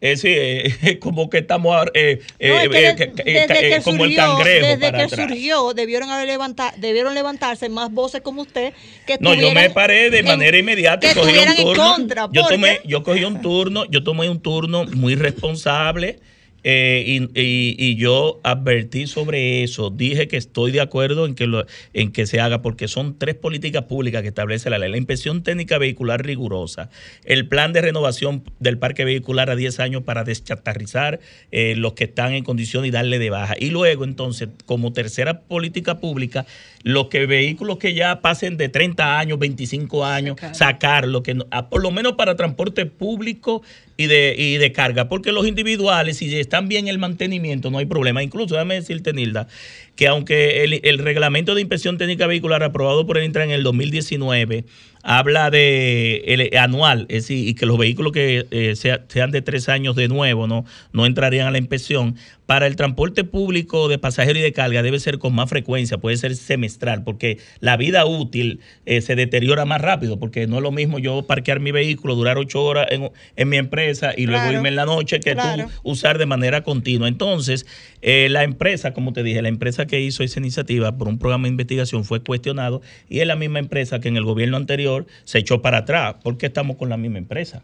Es decir, eh, como que estamos ahora, eh, eh, No, es que eh, de- que- desde eh, que eh, como el cangrejo desde para que atrás. surgió, debieron, haber levantar, debieron levantarse más voces como usted que No, yo me paré de en- manera inmediata y cogí un turno. contra, yo tomé, yo cogí un turno, yo tomé un turno muy responsable. Eh, y, y- y yo advertí sobre eso, dije que estoy de acuerdo en que, lo, en que se haga, porque son tres políticas públicas que establece la ley. La inspección técnica vehicular rigurosa, el plan de renovación del parque vehicular a 10 años para deschatarrizar eh, los que están en condición y darle de baja. Y luego, entonces, como tercera política pública, los que vehículos que ya pasen de 30 años, 25 años, sacar, lo que no- ah, por lo menos para transporte público y de, y de carga, porque los individuales, si están bien el mantenimiento, no hay problema. Incluso, déjame decirte, Nilda, que aunque el, el reglamento de inspección técnica vehicular aprobado por el Intran en el 2019 habla de el anual, es decir, y que los vehículos que eh, sea- sean de tres años de nuevo no, no entrarían a la inspección. Para el transporte público de pasajeros y de carga debe ser con más frecuencia, puede ser semestral, porque la vida útil eh, se deteriora más rápido, porque no es lo mismo yo parquear mi vehículo, durar ocho horas en, en mi empresa y luego irme en la noche que claro. tú usar de manera continua. Entonces, eh, la empresa, como te dije, la empresa que hizo esa iniciativa por un programa de investigación fue cuestionado y es la misma empresa que en el gobierno anterior se echó para atrás. ¿Por qué estamos con la misma empresa?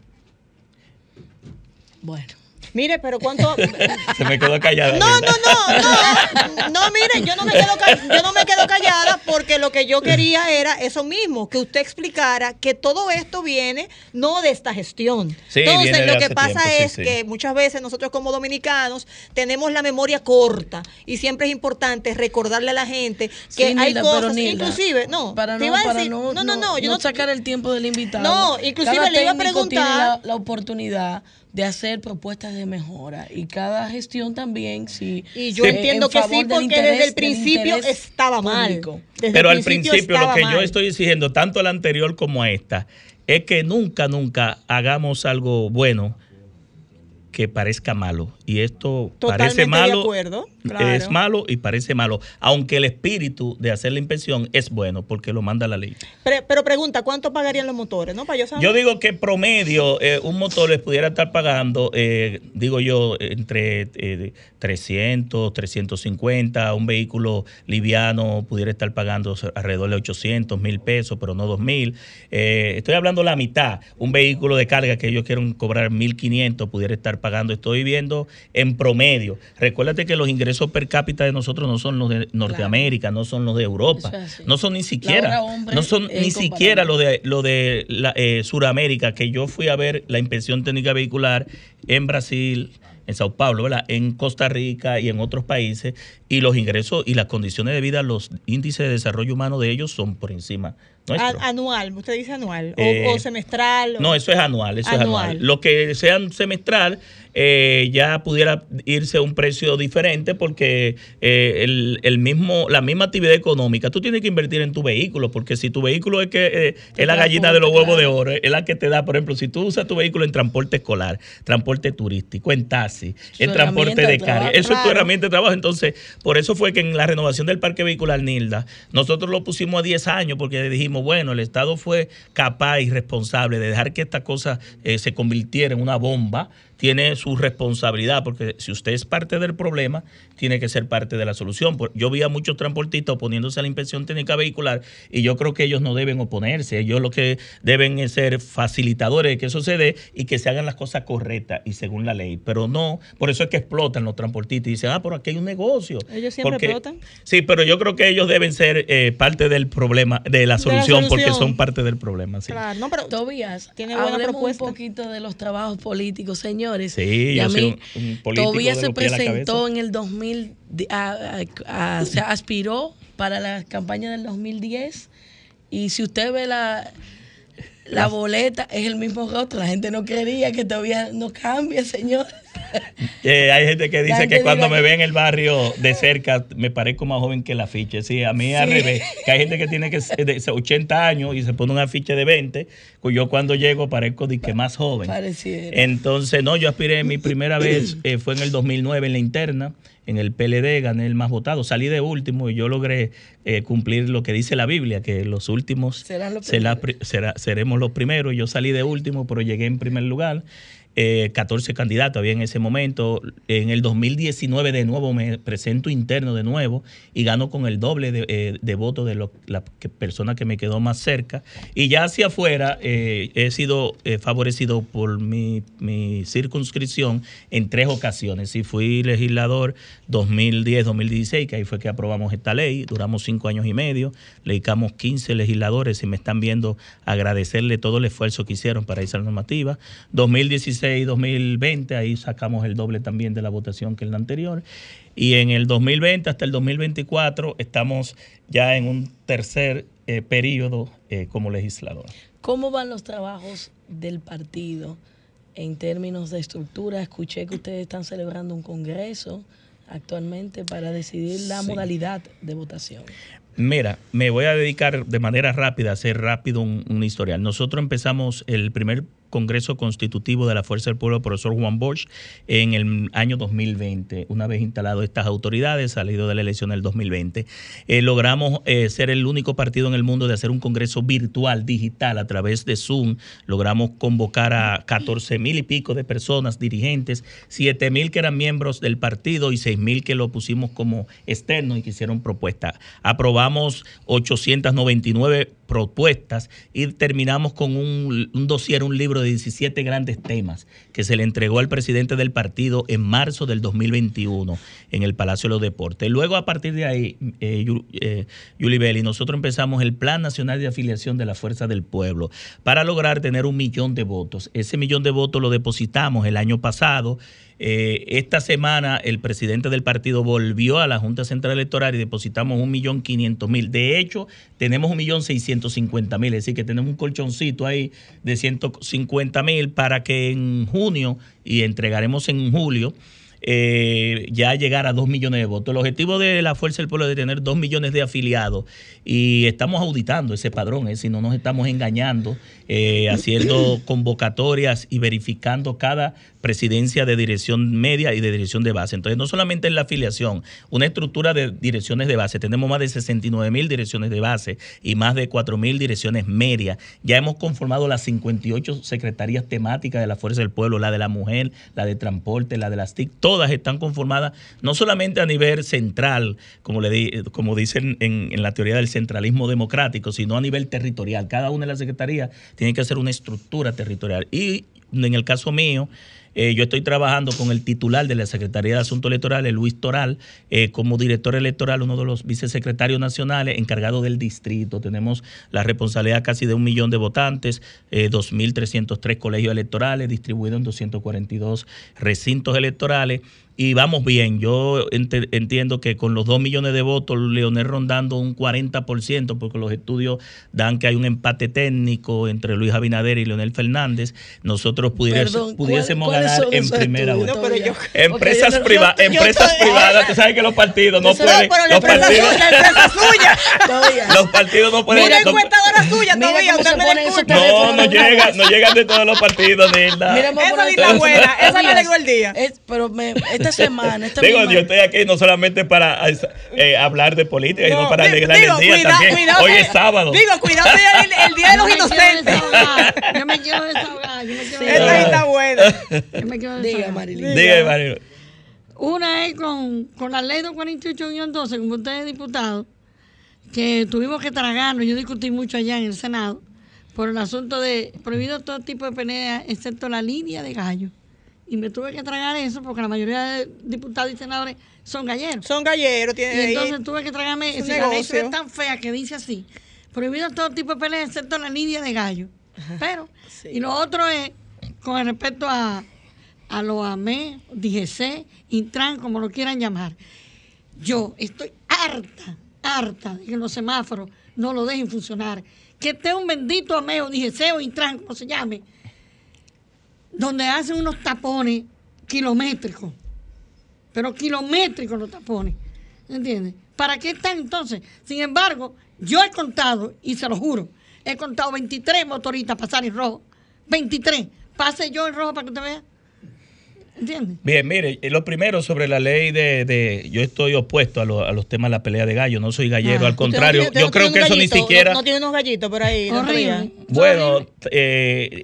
Bueno. Mire, pero cuánto... Se me quedó callada. No, no, no, no, no, mire, yo no me quedo yo no me quedo callada porque lo que yo quería era eso mismo, que usted explicara que todo esto viene no de esta gestión. Sí, Entonces, viene de lo que hace pasa tiempo, es sí. que muchas veces nosotros como dominicanos tenemos la memoria corta y siempre es importante recordarle a la gente que Sí, hay cosas, inclusive, no, para te no, iba a para decir- no, no, no, no, yo no sacar el tiempo del invitado. No, inclusive Cada le iba a preguntar- la, la oportunidad de hacer propuestas de mejora y cada gestión también sí Y yo eh, entiendo en que sí, porque interés- desde el principio estaba mal. Pero al principio lo que yo estoy exigiendo, tanto a la anterior como a esta, es que nunca, nunca hagamos algo bueno que parezca malo. Y esto Totalmente parece de malo. acuerdo. Claro. es malo y parece malo, aunque el espíritu de hacer la inspección es bueno porque lo manda la ley. Pero, pero pregunta, ¿cuánto pagarían los motores? ¿No? Para yo saber. Yo digo que promedio eh, un motor les pudiera estar pagando, eh, digo yo, entre eh, 300, 350, un vehículo liviano pudiera estar pagando alrededor de 800, mil pesos, pero no 2 mil. Eh, estoy hablando la mitad, un vehículo de carga que ellos quieren cobrar 1.500 pudiera estar pagando, estoy viendo en promedio. Recuérdate que los ingresos per cápita de nosotros no son los de Norteamérica, no son los de Europa, es no son ni siquiera, no son ni siquiera lo de lo de la, eh, Suramérica, que yo fui a ver la inspección técnica vehicular en Brasil, en Sao Paulo, ¿verdad? En Costa Rica y en otros países, y los ingresos y las condiciones de vida, los índices de desarrollo humano de ellos son por encima nuestro. Anual, usted dice anual. O, Eh, o semestral. o- No, eso es anual, eso es Anual. Lo que sea semestral eh, ya pudiera irse a un precio diferente porque eh, el, el mismo, la misma actividad económica, tú tienes que invertir en tu vehículo, porque si tu vehículo es que eh, es la gallina de los huevos de oro, es la que te da, por ejemplo, si tú usas tu vehículo en transporte escolar, transporte turístico, en taxi, en transporte de carga, eso es tu herramienta de trabajo. Entonces, por eso fue que en la renovación del parque vehicular Nilda, nosotros lo pusimos a 10 años porque dijimos, bueno, el Estado fue capaz y responsable de dejar que esta cosa eh, se convirtiera en una bomba. Tiene su responsabilidad, porque si usted es parte del problema, tiene que ser parte de la solución. Por- Yo vi a muchos transportistas oponiéndose a la inspección técnica vehicular y yo creo que ellos no deben oponerse. Ellos lo que deben es ser facilitadores de que eso se dé y que se hagan las cosas correctas y según la ley. Pero no, por eso es que explotan los transportistas y dicen, ah, pero aquí hay un negocio. Ellos siempre Porque- explotan. Sí, pero yo creo que ellos deben ser eh, parte del problema, de la solución, porque solución. son parte del problema. Sí, Claro, no, pero Tiene buena propuesta. un poquito de los trabajos políticos, señores. Sí, Y yo a soy mí, un, un político de se presentó en el 2000, de- a- a- a- se aspiró para la campaña del 2010 y si usted ve la la boleta es el mismo rostro, la gente no creería que todavía no cambia, señor. Eh, hay gente que dice que cuando me ve en el barrio de cerca me parezco más joven que el afiche. Sí, a mí al Sí. revés. Que hay gente que tiene que ser de 80 años y se pone un afiche de 20, pues yo cuando llego parezco de que más joven. Pareciera. Entonces, no, yo aspiré mi primera vez, eh, fue en el 2009 en la interna, en el PLD, gané el más votado, salí de último y yo logré eh, cumplir lo que dice la Biblia, que los últimos será- seremos los primeros. Yo salí de último, pero llegué en primer lugar. Eh, 14 candidatos había en ese momento. En el 2019 de nuevo me presento interno de nuevo y gano con el doble de, eh, de votos de lo- la persona que me quedó más cerca. Y ya hacia afuera eh, he sido favorecido por mi, mi circunscripción en tres ocasiones. Sí, fui legislador 2010-2016, que ahí fue que aprobamos esta ley. Duramos cinco años y medio. Dedicamos 15 legisladores y me están viendo agradecerle todo el esfuerzo que hicieron para esa normativa. 2016-2020, ahí sacamos el doble también de la votación que en la anterior. Y en el 2020 hasta el 2024 estamos ya en un tercer eh, periodo eh, como legislador. ¿Cómo van los trabajos del partido en términos de estructura? Escuché que ustedes están celebrando un congreso actualmente para decidir la Sí. modalidad de votación. Mira, me voy a dedicar de manera rápida a hacer rápido un, un historial. Nosotros empezamos el primer Congreso Constitutivo de la Fuerza del Pueblo, profesor Juan Bosch, en el año 2020. Una vez instalado estas autoridades, salido de la elección del 2020, eh, logramos eh, ser el único partido en el mundo de hacer un Congreso virtual, digital, a través de Zoom. Logramos convocar a 14 mil y pico de personas, dirigentes, 7 mil que eran miembros del partido y 6 mil que lo pusimos como externo y que hicieron propuestas. Aprobamos 899 propuestas y terminamos con un, un dossier, un libro de 17 grandes temas que se le entregó al presidente del partido en marzo del 2021 en el Palacio de los Deportes. Luego, a partir de ahí, eh, eh, Yuli Belli, nosotros empezamos el Plan Nacional de Afiliación de la Fuerza del Pueblo para lograr tener un millón de votos. Ese millón de votos lo depositamos el año pasado. Eh, esta semana el presidente del partido volvió a la Junta Central Electoral y depositamos un millón quinientos mil. De hecho, tenemos un millón seiscientos cincuenta mil, es decir, que tenemos un colchoncito ahí de 150 mil para que en junio y entregaremos en julio eh, ya llegar a dos millones de votos. El objetivo de la Fuerza del Pueblo es de tener dos millones de afiliados y estamos auditando ese padrón, es decir, no nos estamos engañando, eh, haciendo convocatorias y verificando cada presidencia de dirección media y de dirección de base. Entonces, no solamente en la afiliación, una estructura de direcciones de base. Tenemos más de 69 mil direcciones de base y más de 4 mil direcciones medias. Ya hemos conformado las 58 secretarías temáticas de la Fuerza del Pueblo, la de la mujer, la de transporte, la de las TIC. Todas están conformadas no solamente a nivel central, como, le di, como dicen en, en la teoría del centralismo democrático, sino a nivel territorial. Cada una de las secretarías tiene que hacer una estructura territorial. Y en el caso mío, eh, yo estoy trabajando con el titular de la Secretaría de Asuntos Electorales, Luis Toral, eh, como director electoral, uno de los vicesecretarios nacionales encargado del distrito. Tenemos la responsabilidad casi de un millón de votantes, eh, 2.303 colegios electorales distribuidos en 242 recintos electorales y vamos bien. Yo ent entiendo que con los 2 millones de votos, Leonel rondando un 40%, porque los estudios dan que hay un empate técnico entre Luis Abinader y Leonel Fernández, nosotros pudiésemos, pudiésemos ganar en primera vuelta. No, Empresas, Ok, yo no- priva- yo- yo empresas privadas, tú sabes que los partidos no pueden. Los empresa partidos, suya, la empresa suya. los partidos no pueden. Una no- suya todavía, usted me no, no llegan, no llegan de todos los partidos, Nilda. Mira, Esa ni la buena, esa no alegró el día. Es- pero me, esta semana, esta Digo, misma- yo estoy aquí no solamente para eh, hablar de política, sino No, para alegrar el día cuida- también. cuidado Hoy es sábado. Digo, cuidado el, el día de los Yo me quiero inocentes. desahogar, Yo me quiero desahogar. Yo me quiero Esta desahogar. está buena. Yo me quiero Diga, desahogar. Marilyn. Dígame, Mario. Una es con, con la ley 248-12, como usted es diputado, que tuvimos que tragarnos, yo discutí mucho allá en el Senado, por el asunto de prohibido todo tipo de pelea, excepto la línea de gallo. Y me tuve que tragar eso porque la mayoría de diputados y senadores son galleros. Son galleros, Y tienen ahí entonces tuve que tragarme su. Y ley negocio. es tan fea que dice así: prohibido todo tipo de pelea, excepto la línea de gallo. Pero, y lo otro es con respecto a, a los AME, DGC, Intran, como lo quieran llamar. Yo estoy harta, harta de que los semáforos no lo dejen funcionar. Que esté un bendito AME o DGC o Intran, como se llame, donde hacen unos tapones kilométricos, pero kilométricos los tapones, ¿entiendes? ¿Para qué están entonces? Sin embargo, yo he contado, y se lo juro, he contado 23 motoristas pasar en rojo, 23, pase yo en rojo para que te vea, ¿entiendes? Bien, mire, eh, lo primero sobre la ley de, de- yo estoy opuesto a, lo- a los temas de la pelea de gallo, no soy gallero, al contrario, Usted no tiene- yo creo que eso ni siquiera... No, no tiene unos gallitos por ahí. Horrible. Bueno, eh,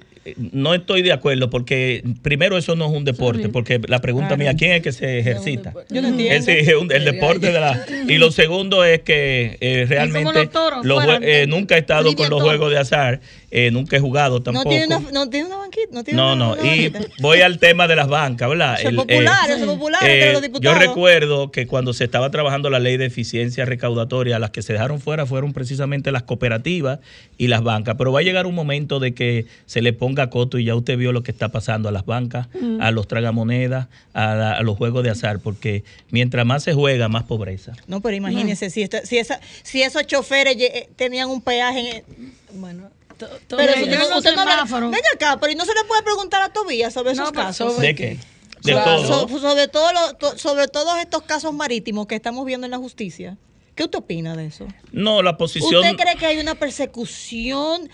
no estoy de acuerdo porque primero eso no es un deporte, porque la pregunta mía, ¿quién es que se ejercita? Yo no entiendo. Es decir, es un- el deporte de la... Y lo segundo es que eh, realmente los eh, nunca he estado con los juegos de azar, eh, nunca he jugado No tampoco. tiene, una, no tiene una banquita. No, tiene No, una- no, una y voy al tema de las bancas, ¿verdad? Eso es El, popular, eh, eso es popular eh, entre los yo diputados. recuerdo que cuando se estaba trabajando la ley de eficiencia recaudatoria, las que se dejaron fuera fueron precisamente las cooperativas y las bancas. Pero va a llegar un momento de que se le ponga coto y ya usted vio lo que está pasando a las bancas, Mm. a los tragamonedas, a, la- a los juegos de azar, porque mientras más se juega, más pobreza. No, pero imagínese, si, esto- si, esa, si esos choferes eh, tenían un peaje. en- Bueno, pero no- los usted no Venga acá, pero ¿y no se le puede preguntar a Tobías sobre esos casos? ¿De qué? De So- todo. so- sobre, todo lo- to- sobre todos estos casos marítimos que estamos viendo en la justicia. ¿Qué usted opina de eso? No, la posición... ¿Usted cree que hay una persecución?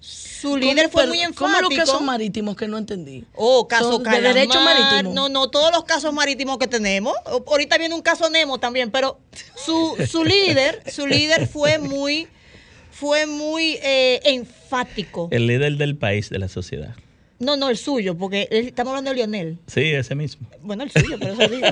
Su líder fue muy enfático. ¿Cómo los casos marítimos que no entendí? Oh, caso Son de derecho marítimo. No, no, todos los casos marítimos que tenemos. Ahorita viene un caso Nemo también, pero su, su líder, su líder fue muy, fue muy eh, enfático. El líder del país, de la sociedad. No, no, el suyo, porque él- estamos hablando de Lionel. Sí, ese mismo. Bueno, el suyo, pero eso digo.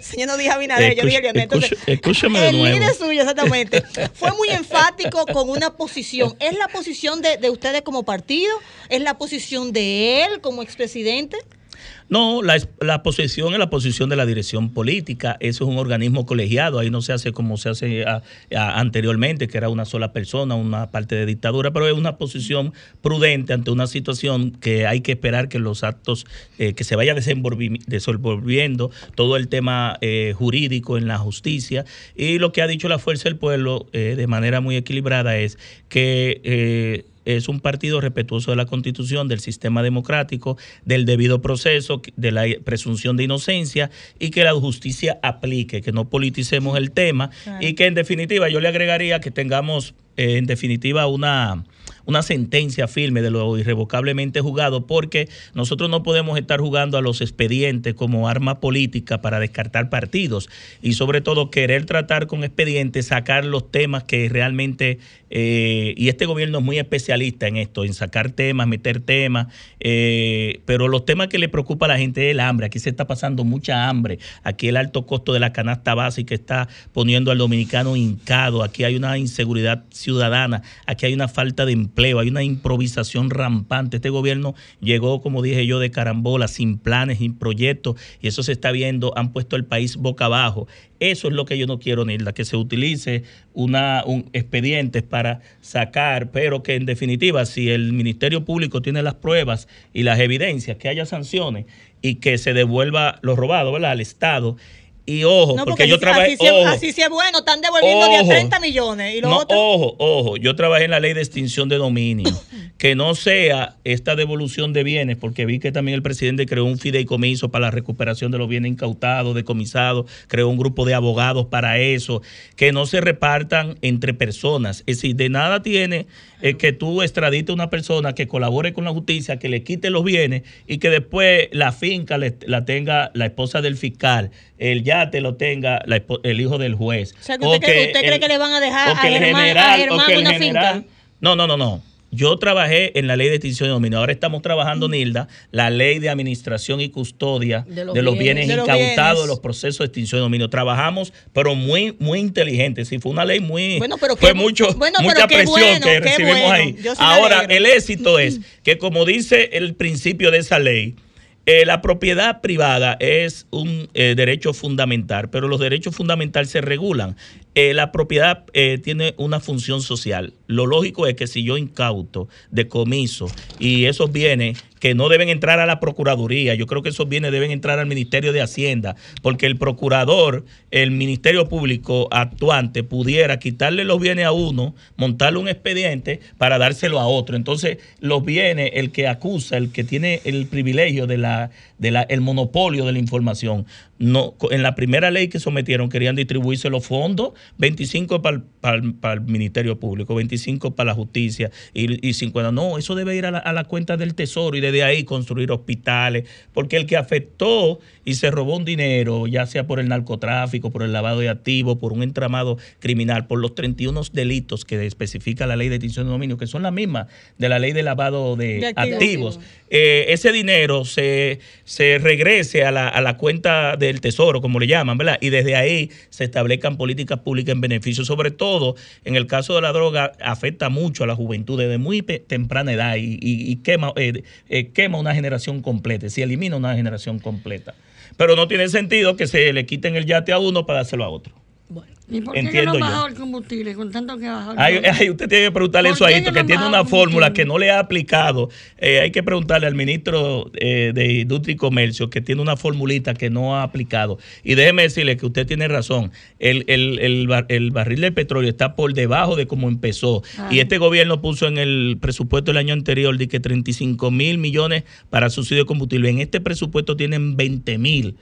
Señor no dije Abinader, yo dije Lionel. Entonces, escúchame de el nuevo. líder suyo, exactamente. Fue muy enfático con una posición. ¿Es la posición de, de ustedes como partido? ¿Es la posición de él como expresidente? No, la, la posición es la posición de la dirección política. Eso es un organismo colegiado. Ahí no se hace como se hace a- a- anteriormente, que era una sola persona, una parte de dictadura, pero es una posición prudente ante una situación que hay que esperar que los actos, eh, que se vaya desenvolvi- desenvolviendo todo el tema eh, jurídico en la justicia. Y lo que ha dicho la Fuerza del Pueblo eh, de manera muy equilibrada es que... es un partido respetuoso de la Constitución, del sistema democrático, del debido proceso, de la presunción de inocencia y que la justicia aplique, que no politicemos el tema. Y que en definitiva yo le agregaría que tengamos eh, en definitiva una una sentencia firme de lo irrevocablemente jugado, porque nosotros no podemos estar jugando a los expedientes como arma política para descartar partidos y sobre todo querer tratar con expedientes, sacar los temas que realmente, eh, y este gobierno es muy especialista en esto, en sacar temas, meter temas, eh, pero los temas que le preocupa a la gente es el hambre, aquí se está pasando mucha hambre, aquí el alto costo de la canasta básica está poniendo al dominicano hincado, aquí hay una inseguridad ciudadana, aquí hay una falta de empleo. Hay una improvisación rampante. Este gobierno llegó, como dije yo, de carambola, sin planes, sin proyectos, y eso se está viendo, han puesto el país boca abajo. Eso es lo que yo no quiero, Nilda, que se utilice una, un expedientes para sacar, pero que en definitiva, si el Ministerio Público tiene las pruebas y las evidencias, que haya sanciones y que se devuelva lo robado al Estado y ojo, porque, yo trabajé. Así, ojo, así sí es bueno, están devolviendo ojo, 30 millones. ¿Y lo no, otro? Ojo, ojo, yo trabajé en la ley de extinción de dominio. que no sea esta devolución de bienes, porque vi que también el presidente creó un fideicomiso para la recuperación de los bienes incautados, decomisados, creó un grupo de abogados para eso, que no se repartan entre personas. Es decir, de nada tiene eh, que tú extradites a una persona que colabore con la justicia, que le quite los bienes y que después la finca la tenga la esposa del fiscal, el yate lo tenga el hijo del juez. O sea, que usted, cree, usted cree, que le van a dejar a Germán, a Germán una finca. No, no, no, no. Yo trabajé en la ley de extinción de dominio. Ahora estamos trabajando, Nilda, la ley de administración y custodia de los, bienes, incautados, de los procesos de extinción de dominio. Trabajamos, pero muy, muy inteligente. Sí, fue una ley muy. Bueno, pero fue mucho, mucha presión que recibimos ahí. Ahora, el éxito es que, como dice el principio de esa ley, eh, la propiedad privada es un eh, derecho fundamental, pero los derechos fundamentales se regulan. Eh, la propiedad tiene una función social. Lo lógico es que si yo incauto, decomiso y esos bienes que no deben entrar a la Procuraduría. Yo creo que esos bienes deben entrar al Ministerio de Hacienda, porque el procurador, el Ministerio Público actuante, pudiera quitarle los bienes a uno, montarle un expediente para dárselo a otro. Entonces, los bienes, el que acusa, el que tiene el privilegio de la, de la, el monopolio de la información, no, en la primera ley que sometieron querían distribuirse los fondos, 25 para el, Ministerio Público, 25 para la justicia y, y 50. No, eso debe ir a la, a la cuenta del Tesoro y desde ahí construir hospitales, porque el que afectó y se robó un dinero, ya sea por el narcotráfico, por el lavado de activos, por un entramado criminal, por los 31 delitos que especifica la ley de extinción de dominio, que son las mismas de la ley de lavado de, activos, eh, ese dinero se, se regrese a la, a la cuenta del tesoro, como le llaman, ¿verdad? Y desde ahí se establezcan políticas públicas en beneficio. Sobre todo, en el caso de la droga, afecta mucho a la juventud desde muy temprana edad y, quema, eh, eh, quema una generación completa, si elimina una generación completa. Pero no tiene sentido que se le quiten el yate a uno para dárselo a otro. ¿Y por qué Entiendo no bajó el combustible con tanto que bajó el usted tiene que preguntarle eso a esto, que tiene una fórmula que no le ha aplicado. Eh, hay que preguntarle al ministro eh, de Industria y Comercio que tiene una formulita que no ha aplicado. Y déjeme decirle que usted tiene razón. El, el, el, barril de petróleo está por debajo de cómo empezó. Ah. Y este gobierno puso en el presupuesto del año anterior de que 35 mil millones para subsidio de combustible. En este presupuesto tienen 20 mil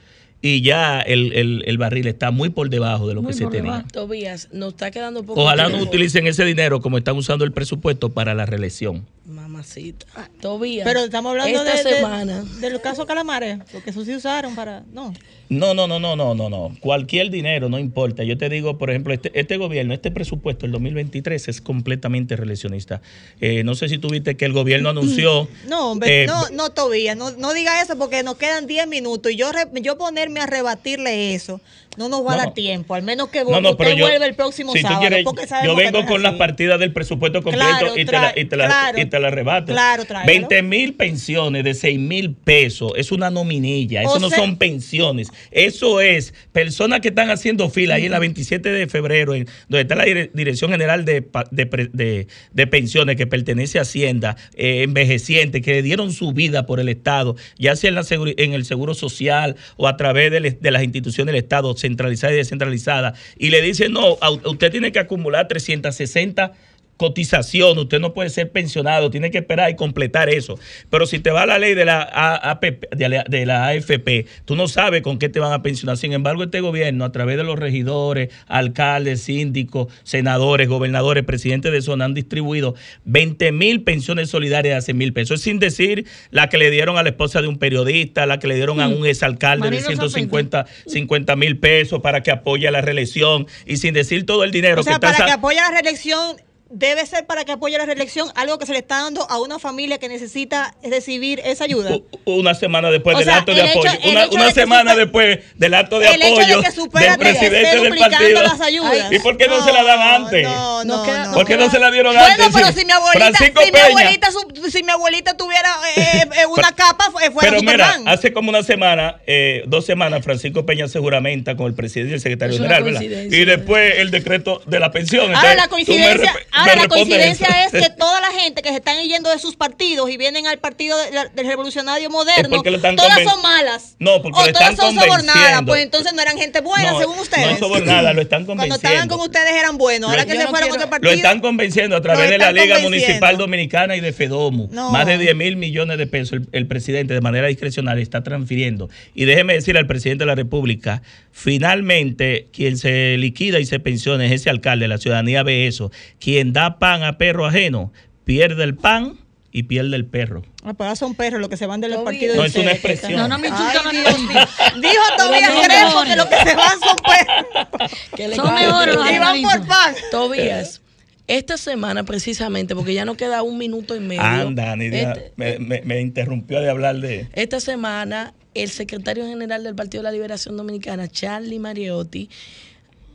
y ya el, el, barril está muy por debajo de lo que se tenía. Tobías, nos está quedando poco Ojalá no utilicen ese dinero como están usando el presupuesto para la reelección. Mamacita. Tobías. Pero estamos hablando de, semana. De, los casos Calamares, porque eso sí usaron para. No. No, no, no, no, no, no, no. Cualquier dinero, no importa. Yo te digo, por ejemplo, este, este gobierno, este presupuesto, el 2023, es completamente reeleccionista. Eh, no sé si tuviste que el gobierno anunció. No, hombre, eh, no, no, Tobías, no, no diga eso porque nos quedan 10 minutos y yo, yo ponerme a rebatirle eso no nos va a dar tiempo, al menos que vos, usted vuelva el próximo sábado. yo vengo con las partidas del presupuesto completo y, te la, y, te la, y, te la, rebato. Claro, 20 mil pensiones de 6 mil pesos, es una nominilla, eso no son pensiones, eso es personas que están haciendo fila ahí en la 27 de febrero, en, donde está la Dirección General de, de, de, Pensiones que pertenece a Hacienda, eh, envejecientes, que le dieron su vida por el Estado, ya sea en, la en el Seguro Social o a través de, de las instituciones del Estado centralizada y descentralizada, y le dicen, no, usted tiene que acumular 360 cotización, usted no puede ser pensionado, tiene que esperar y completar eso. Pero si te va la ley de la, APP, de la, de la AFP, tú no sabes con qué te van a pensionar. Sin embargo, este gobierno, a través de los regidores, alcaldes, síndicos, senadores, gobernadores, presidentes de zona, han distribuido 20 mil pensiones solidarias de hace mil pesos. Es sin decir la que le dieron a la esposa de un periodista, la que le dieron a un exalcalde de 150 mil pesos para que apoye la reelección y sin decir todo el dinero O sea, que para que apoye la reelección debe ser para que apoye la reelección algo que se le está dando a una familia que necesita recibir esa ayuda. una semana después O del sea, acto de hecho- apoyo. una de semana después del acto de El hecho de apoyo que del presidente esté del duplicando partido. las ayudas. ¿Y por qué no, se la dan antes? No, no, no. ¿Por qué no se la dieron Bueno, antes? pero Sí. si mi abuelita, si mi abuelita, su- si mi abuelita tuviera eh, eh, una capa, fu- fuera Pero mira, Superman. hace como una semana, eh, dos semanas, Francisco Peña se juramenta con el presidente y el secretario general, ¿verdad? Y después el decreto de la pensión. Ahora Entonces, la tú me coincidencia, ahora la coincidencia eso. es que toda la gente que se están yendo de sus partidos y vienen al partido de- del revolucionario moderno, todas son malas. No, porque o lo todas son sobornadas, pues entonces no eran gente buena, No, según ustedes. No es sobornada, lo están Cuando convenciendo. estaban con ustedes eran buenos, ahora Lo- que se no fueron quiero- otro partido. Lo están convenciendo a través de la Liga. Municipal Dominicana y de FEDOMU. No. Más de 10 mil millones de pesos el, el presidente de manera discrecional está transfiriendo. Y déjeme decir al presidente de la República, finalmente quien se liquida y se pensiona es ese alcalde, la ciudadanía ve eso. Quien da pan a perro ajeno pierde el pan y pierde el perro. Ah, ahora son perros los que se van de los partidos. No, es una expresión. No, no me insulta, Ay, no. Dijo Tobías Crespo que los que se van son perros. que le Son cae. mejores los Y van por animalitos. pan. Tobías, esta semana precisamente, porque ya no queda un minuto y medio. Anda, Nidia, este- me, me- me interrumpió de hablar de... Esta semana, el secretario general del Partido de la Liberación Dominicana, Charlie Mariotti,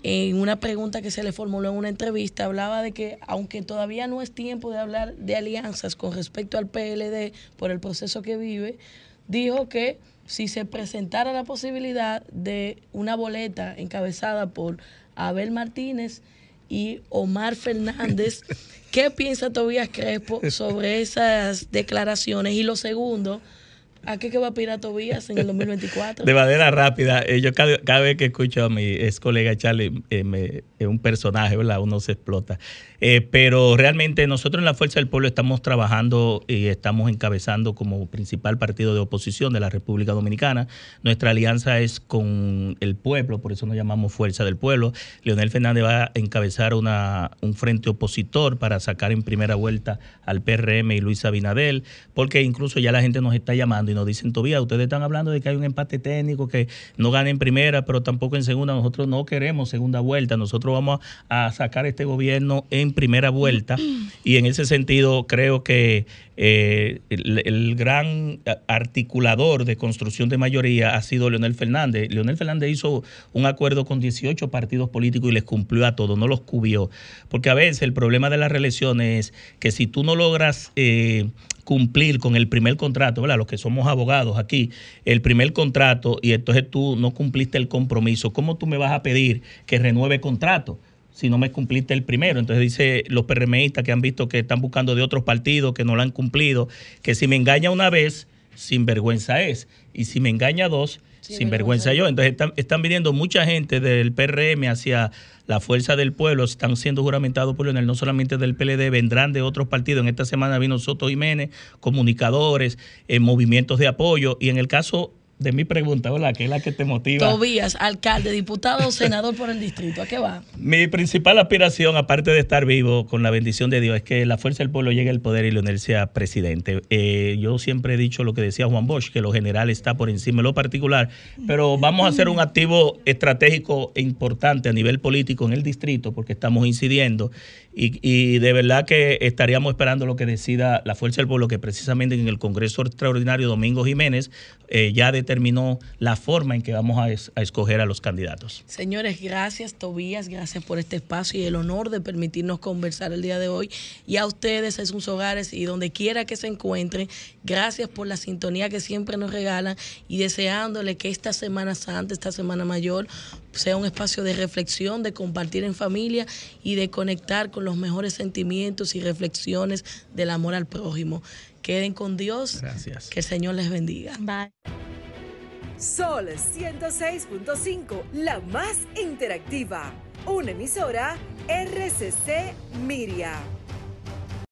en una pregunta que se le formuló en una entrevista, hablaba de que aunque todavía no es tiempo de hablar de alianzas con respecto al PLD por el proceso que vive, dijo que si se presentara la posibilidad de una boleta encabezada por Abel Martínez y Omar Fernández, ¿qué piensa Tobías Crespo sobre esas declaraciones? Y lo segundo, ¿a qué que va a aspirar Tobías en el 2024? De manera rápida, eh, yo cada, vez que escucho a mi ex colega Charlie, eh, es un personaje, ¿verdad? Uno se explota. Eh, pero realmente nosotros en la Fuerza del Pueblo estamos trabajando y estamos encabezando como principal partido de oposición de la República Dominicana. Nuestra alianza es con el pueblo, por eso nos llamamos Fuerza del Pueblo. Leonel Fernández va a encabezar un frente opositor para sacar en primera vuelta al PRM y Luis Abinadel, porque incluso ya la gente nos está llamando y nos dicen, todavía ustedes están hablando de que hay un empate técnico, que no gana en primera, pero tampoco en segunda. Nosotros no queremos segunda vuelta, nosotros vamos a sacar este gobierno en primera vuelta y en ese sentido creo que eh, el, gran articulador de construcción de mayoría ha sido Leonel Fernández. Leonel Fernández hizo un acuerdo con 18 partidos políticos y les cumplió a todos, no los cubrió. Porque a veces el problema de la reelección es que si tú no logras eh, cumplir con el primer contrato, ¿verdad? Los que somos abogados aquí, el primer contrato y entonces tú no cumpliste el compromiso, ¿cómo tú me vas a pedir que renueve contrato? Si no me cumpliste el primero. Entonces dice los PRMistas que han visto que están buscando de otros partidos que no lo han cumplido, que si me engaña una vez, sin vergüenza es. Y si me engaña dos, sin vergüenza yo. Entonces están, están viniendo mucha gente del PRM hacia la fuerza del pueblo, están siendo juramentados por Leonel, no solamente del PLD, vendrán de otros partidos. En esta semana vino Soto Jiménez, comunicadores, eh, movimientos de apoyo. Y en el caso de mi pregunta, ¿verdad? Que es la que te motiva. Tobías, alcalde, diputado, senador por el distrito. ¿A qué va? Mi principal aspiración, aparte de estar vivo con la bendición de Dios, es que la fuerza del pueblo llegue al poder y Leonel sea presidente. Eh, yo siempre he dicho lo que decía Juan Bosch, que lo general está por encima de lo particular, pero vamos a hacer un activo estratégico e importante a nivel político en el distrito, porque estamos incidiendo. Y, de verdad que estaríamos esperando lo que decida la fuerza del pueblo, que precisamente en el Congreso Extraordinario Domingo Jiménez eh, ya determinó la forma en que vamos a, a escoger a los candidatos. Señores, gracias Tobías, gracias por este espacio y el honor de permitirnos conversar el día de hoy. Y a ustedes en sus hogares y donde quiera que se encuentren, gracias por la sintonía que siempre nos regalan y deseándole que esta Semana Santa, esta Semana Mayor, sea un espacio de reflexión, de compartir en familia y de conectar con los mejores sentimientos y reflexiones del amor al prójimo. Queden con Dios. Gracias. Que el Señor les bendiga. Bye. Sol 106.5, la más interactiva. Una emisora RCC Miria.